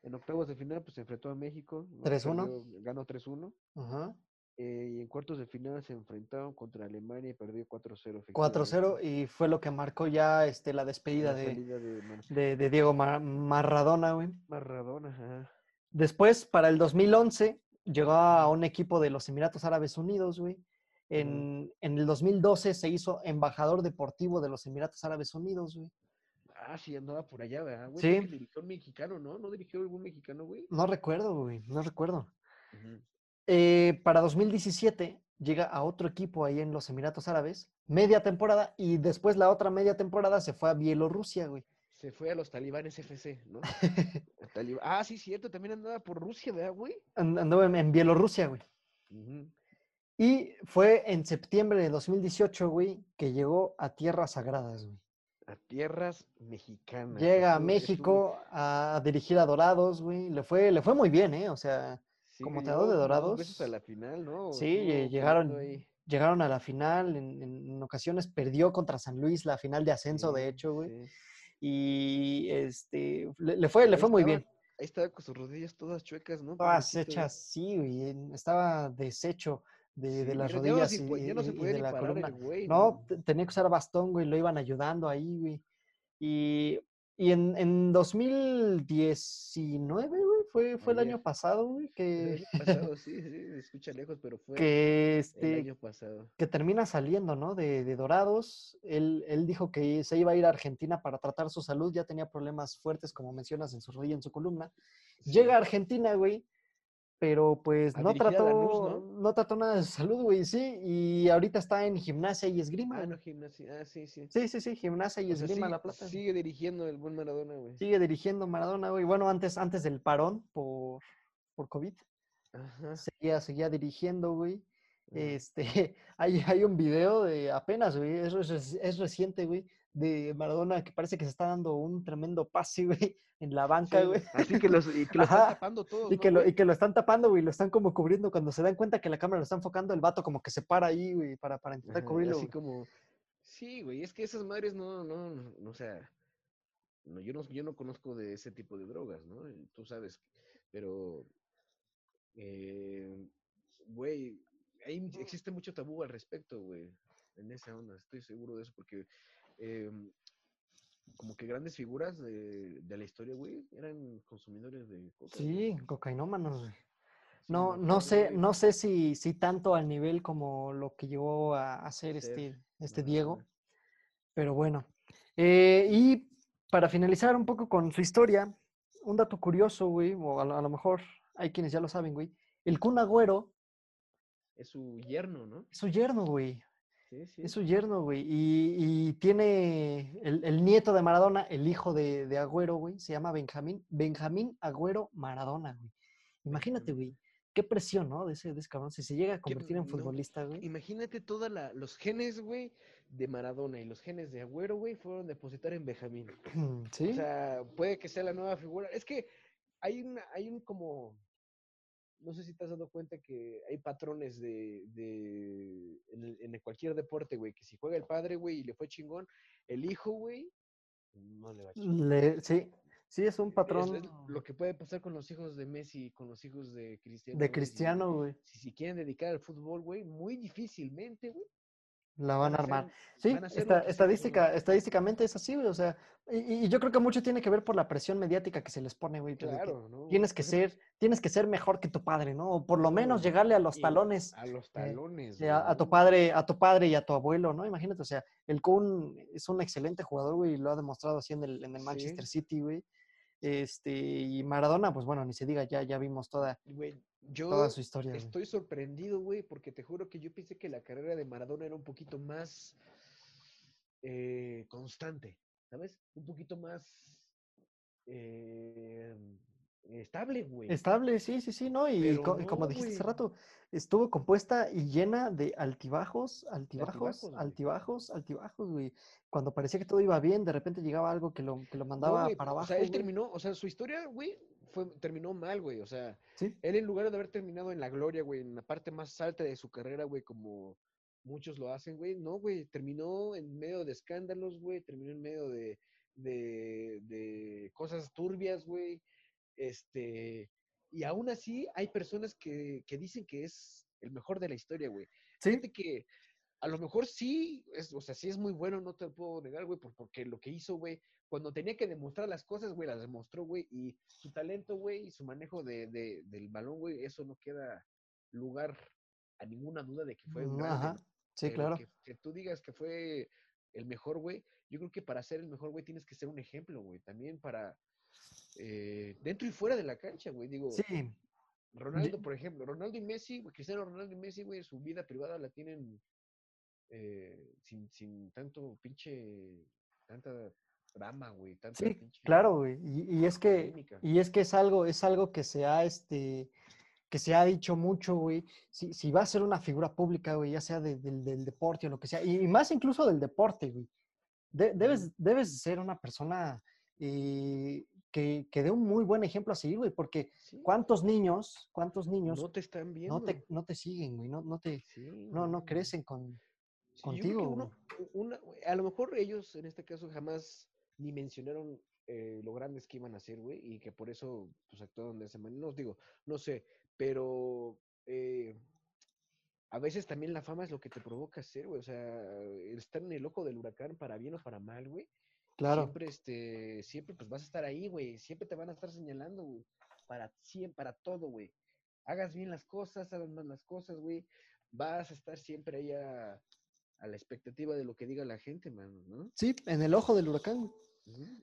En octavos de final, pues se enfrentó a México. ¿no? 3-1. Perdió- Ganó 3-1. Ajá. eh, y en cuartos de final se enfrentaron contra Alemania y perdió 4-0. 4-0 efectivamente. y fue lo que marcó ya este, la La despedida de, de de- de Diego Mar- Maradona, güey. Maradona. ajá. Después, para el 2011, llegó a un equipo de los Emiratos Árabes Unidos, güey. En, en el 2012 se hizo embajador deportivo de los Emiratos Árabes Unidos, güey. Ah, sí, andaba por allá, ¿verdad, güey? Sí. Dirigió un mexicano, ¿no? ¿No dirigió algún mexicano, güey? No recuerdo, güey, no recuerdo. Ujú. Eh, para 2017 llega a otro equipo ahí en los Emiratos Árabes, media temporada, y después la otra media temporada se fue a Bielorrusia, güey. Se fue a los talibanes FC, ¿no? Talib- Ah, sí, cierto, también andaba por Rusia, ¿verdad, güey? And- Anduvo en, en Bielorrusia, güey. Ujú. Y fue en septiembre de 2018, güey, que llegó a Tierras Sagradas, güey. A tierras mexicanas. Llega a México a dirigir a Dorados, güey. Le fue, le fue muy bien, ¿eh? O sea, Sí, como que te hago de llegó como dos veces a Dorados. la final, ¿no? sí, llegaron, llegaron a la final. En, en ocasiones perdió contra San Luis la final de ascenso, de hecho, güey. sí. Y este, le, le fue, le fue muy estaba- bien. Ahí estaba con sus rodillas todas chuecas, ¿no? Todas hechas, sí, güey. Estaba deshecho de, de Sí, las rodillas y, de la el columna. güey, No, te- tenía que usar bastón, güey, lo iban ayudando ahí, güey. Y, y en, en 2019, güey, fue, fue el año pasado, güey, El que, año pasado, sí, sí, se escucha lejos, pero fue que, el este, año pasado. que termina saliendo, ¿no? De, de Dorados. Él, él dijo que se iba a ir a Argentina para tratar su salud, ya tenía problemas fuertes, como mencionas, en su rodilla, en su columna. Llega a Argentina, güey, pero pues no trató, ¿no? no trató nada de su salud, güey, sí, y ahorita está en gimnasia y esgrima. Ah, no, gimnasia. Ah, sí, sí. Sí, sí, sí, gimnasia y O sea, esgrima La Plata. sigue dirigiendo el buen Maradona, güey. Sigue dirigiendo Maradona, güey. Bueno, antes, antes del parón por, por COVID, Ajá. seguía, seguía dirigiendo, güey. Este, hay, hay un video de apenas, güey, es, es, es reciente, güey, de Maradona que parece que se está dando un tremendo pase, güey, en la banca, Sí, güey. Así que, los, y que lo están tapando todos, Y ¿no, que, lo, y que lo están tapando, güey, lo están como cubriendo. Cuando se dan cuenta que la cámara lo está enfocando, el vato como que se para ahí, güey, para, para intentar Ajá, cubrirlo. Así güey. como, sí, güey, es que esas madres no, no, no, no, o sea, no, yo no, yo no conozco de ese tipo de drogas, ¿no? Tú sabes, pero, eh, güey, ahí existe mucho tabú al respecto, güey, en esa onda, estoy seguro de eso, porque em, como que grandes figuras de, de la historia, güey, eran consumidores de coca. Sí, cocainómanos, güey. No, no sé, no sé si, si tanto al nivel como lo que llegó a hacer este, este Diego, pero bueno. Eh, y para finalizar un poco con su historia, un dato curioso, güey, o a, lo- a lo mejor hay quienes ya lo saben, güey. El Kun Agüero Es su yerno, ¿no? es su yerno, güey. Sí, sí. Es su yerno, güey. Y, y tiene el, el nieto de Maradona, el hijo de, de Agüero, güey, se llama Benjamín. Benjamín Agüero Maradona, güey. Imagínate, güey. Qué presión, ¿no? De ese, de ese cabrón. Si se llega a convertir en no, futbolista, güey. Imagínate todos los genes, güey, de Maradona y los genes de Agüero, güey, fueron depositar en Benjamín. ¿Sí? O sea, puede que sea la nueva figura. Es que hay una, hay un como, no sé si te has dado cuenta que hay patrones de, de en, en cualquier deporte, güey, que si juega el padre, güey, y le fue chingón, el hijo, güey, no le va chingón. Le- sí, sí, es un patrón es lo que puede pasar con los hijos de Messi, con los hijos de Cristiano. de Cristiano, güey. Si, si quieren dedicar al fútbol, güey, muy difícilmente, güey. La van a armar. Sí, esta- estadística, estadísticamente es así, güey. O sea, y, y yo creo que mucho tiene que ver por la presión mediática que se les pone, güey. pues, que Claro, ¿no? Tienes que ser, tienes que ser mejor que tu padre, ¿no? O por lo menos llegarle a los talones A los eh, talones. eh, a, tu padre, a tu padre y a tu abuelo, ¿no? Imagínate, o sea, el Kun es un excelente jugador, güey, y lo ha demostrado así en el, en el Manchester Sí. City, güey. Este, y Maradona, pues bueno, ni se diga, ya, ya vimos toda, Güey, yo toda su historia, güey. estoy sorprendido, güey, porque te juro que yo pensé que la carrera de Maradona era un poquito más eh, constante, ¿sabes? Un poquito más eh, estable, güey. Estable, sí, sí, sí, ¿no? Y co- como dijiste hace rato, estuvo compuesta y llena de altibajos, altibajos, altibajos, altibajos, altibajos, güey. Cuando parecía que todo iba bien, de repente llegaba algo que lo, que lo No, mandaba güey, para o abajo, sea, él güey. terminó, o sea, su historia, güey, fue, terminó mal, güey. O sea, Sí, él en lugar de haber terminado en la gloria, güey, en la parte más alta de su carrera, güey, como muchos lo hacen, güey. No, güey, terminó en medio de escándalos, güey, terminó en medio de, de, de cosas turbias, güey. Este, y aún así hay personas que, que dicen que es el mejor de la historia, güey. Sí, Gente que a lo mejor sí, es, o sea, sí es muy bueno, no te lo puedo negar, güey, por- porque lo que hizo, güey, cuando tenía que demostrar las cosas, güey, las demostró, güey, y su talento, güey, y su manejo de, de- del balón, güey, eso no queda lugar a ninguna duda de que fue un mm, grande, ajá, ¿no? sí, claro. Que, que tú digas que fue el mejor, güey, yo creo que para ser el mejor, güey, tienes que ser un ejemplo, güey, también para eh, dentro y fuera de la cancha, güey, digo, Sí, Ronaldo, por ejemplo, Ronaldo y Messi, güey, Cristiano Ronaldo y Messi, güey, su vida privada la tienen eh, sin, sin tanto pinche, tanta drama, güey, tanta sí, pinche claro, güey. Y, y es que, polémica. y es que es algo, es algo que se ha, este, que se ha dicho mucho, güey. Si, si va a ser una figura pública, güey, ya sea de- del, del deporte o lo que sea, y, y más incluso del deporte, güey. de- debes, debes ser una persona eh, que, que dé un muy buen ejemplo a seguir, güey, porque Sí, ¿cuántos niños, cuántos niños no te están viendo. no te, no te siguen, güey? No, no te, Sí, no, no crecen con, Sí, contigo, uno- una- a lo mejor ellos en este caso jamás ni mencionaron eh, lo grandes que iban a ser, güey, y que por eso pues actuaron de esa manera. No os digo, no sé, pero eh, a veces también la fama es lo que te provoca ser, güey. O sea, estar en el ojo del huracán para bien o para mal, güey. Claro. Siempre, este, siempre pues vas a estar ahí, güey. Siempre te van a estar señalando, güey. Para siempre, para todo, güey. Hagas bien las cosas, hagas mal las cosas, güey. Vas a estar siempre ahí a, a la expectativa de lo que diga la gente, mano, ¿no? Sí, en el ojo del huracán. güey.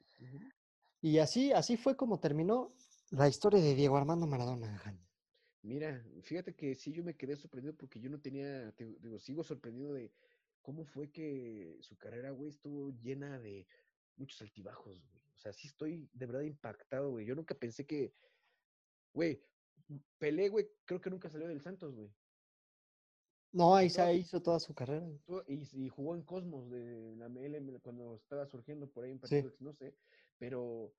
Y así, así fue como terminó la historia de Diego Armando Maradona. Jan. Mira, fíjate que sí yo me quedé sorprendido porque yo no tenía, te digo, sigo sorprendido de cómo fue que su carrera, güey, estuvo llena de muchos altibajos, güey. O sea, sí estoy de verdad impactado, güey. Yo nunca pensé que, güey, Pelé, güey, creo que nunca salió del Santos, güey. No, ahí se hizo toda su carrera. Y, y jugó en Cosmos de la ML cuando estaba surgiendo por ahí en Sí. partidos, no sé, pero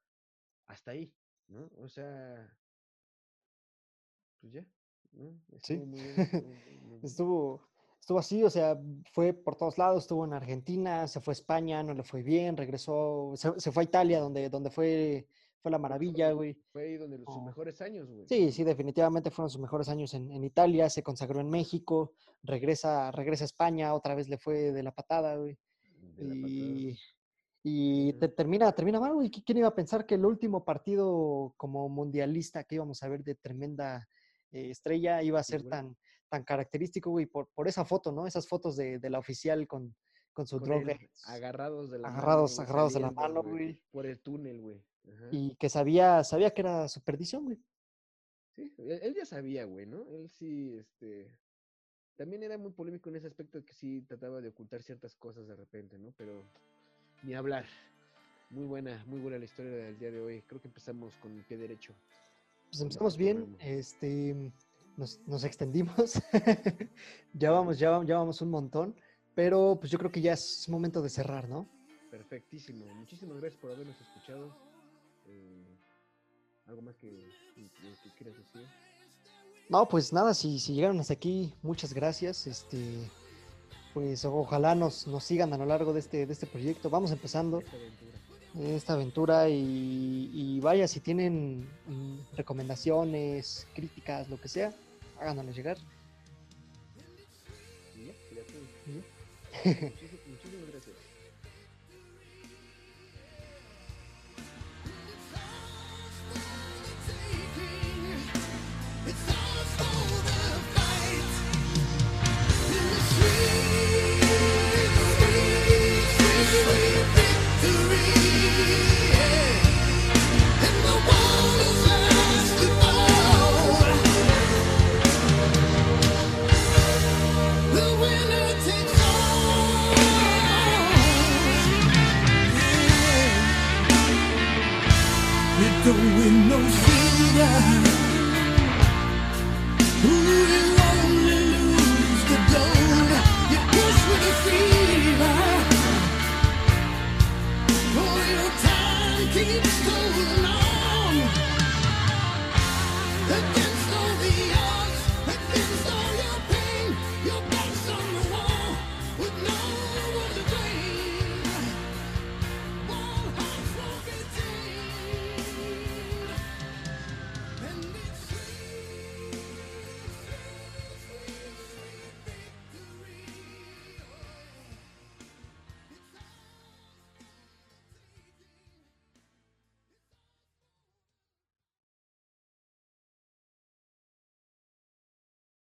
hasta ahí, ¿no? O sea, pues ya, ¿no? Sí. Estuvo muy bien, estuvo muy- muy bien. Estuvo, estuvo así, o sea, fue por todos lados, estuvo en Argentina, se fue a España, no le fue bien, regresó, se, se fue a Italia, donde, donde fue, fue la maravilla, güey. Fue ahí donde los, sus Oh. mejores años, güey. Sí, sí, definitivamente fueron sus mejores años en, en Italia, se consagró en México, regresa, regresa a España, otra vez le fue de la patada, güey. patada. Y, y te- termina, termina mal, güey. ¿Qui- ¿Quién iba a pensar que el último partido como mundialista que íbamos a ver de tremenda eh, estrella iba a ser tan, tan característico, güey, por, por esa foto, ¿no? Esas fotos de, de la oficial con, con su Con droga él agarrados de la agarrados- mano, güey, agarrados de la mano, güey. Por el túnel, güey. Y que sabía, sabía que era su perdición, güey. Sí, él, él ya sabía, güey, ¿no? Él sí, este... También era muy polémico en ese aspecto de que sí trataba de ocultar ciertas cosas de repente, ¿no? Pero ni hablar. Muy buena, muy buena la historia del día de hoy. Creo que empezamos con el pie derecho. Pues empezamos bien, este, nos, nos extendimos, ya vamos, ya, ya vamos un montón, pero pues yo creo que ya es momento de cerrar, ¿no? Perfectísimo. Muchísimas gracias por habernos escuchado. Eh, ¿Algo más que, que, que quieras decir? No, pues nada, si, si llegaron hasta aquí, muchas gracias. Este, pues ojalá nos, nos sigan a lo largo de este, de este proyecto. Vamos empezando Esta aventura. esta aventura y, y vaya, si tienen recomendaciones, críticas, lo que sea, háganoslo llegar. Y ya. Y ya. yeah.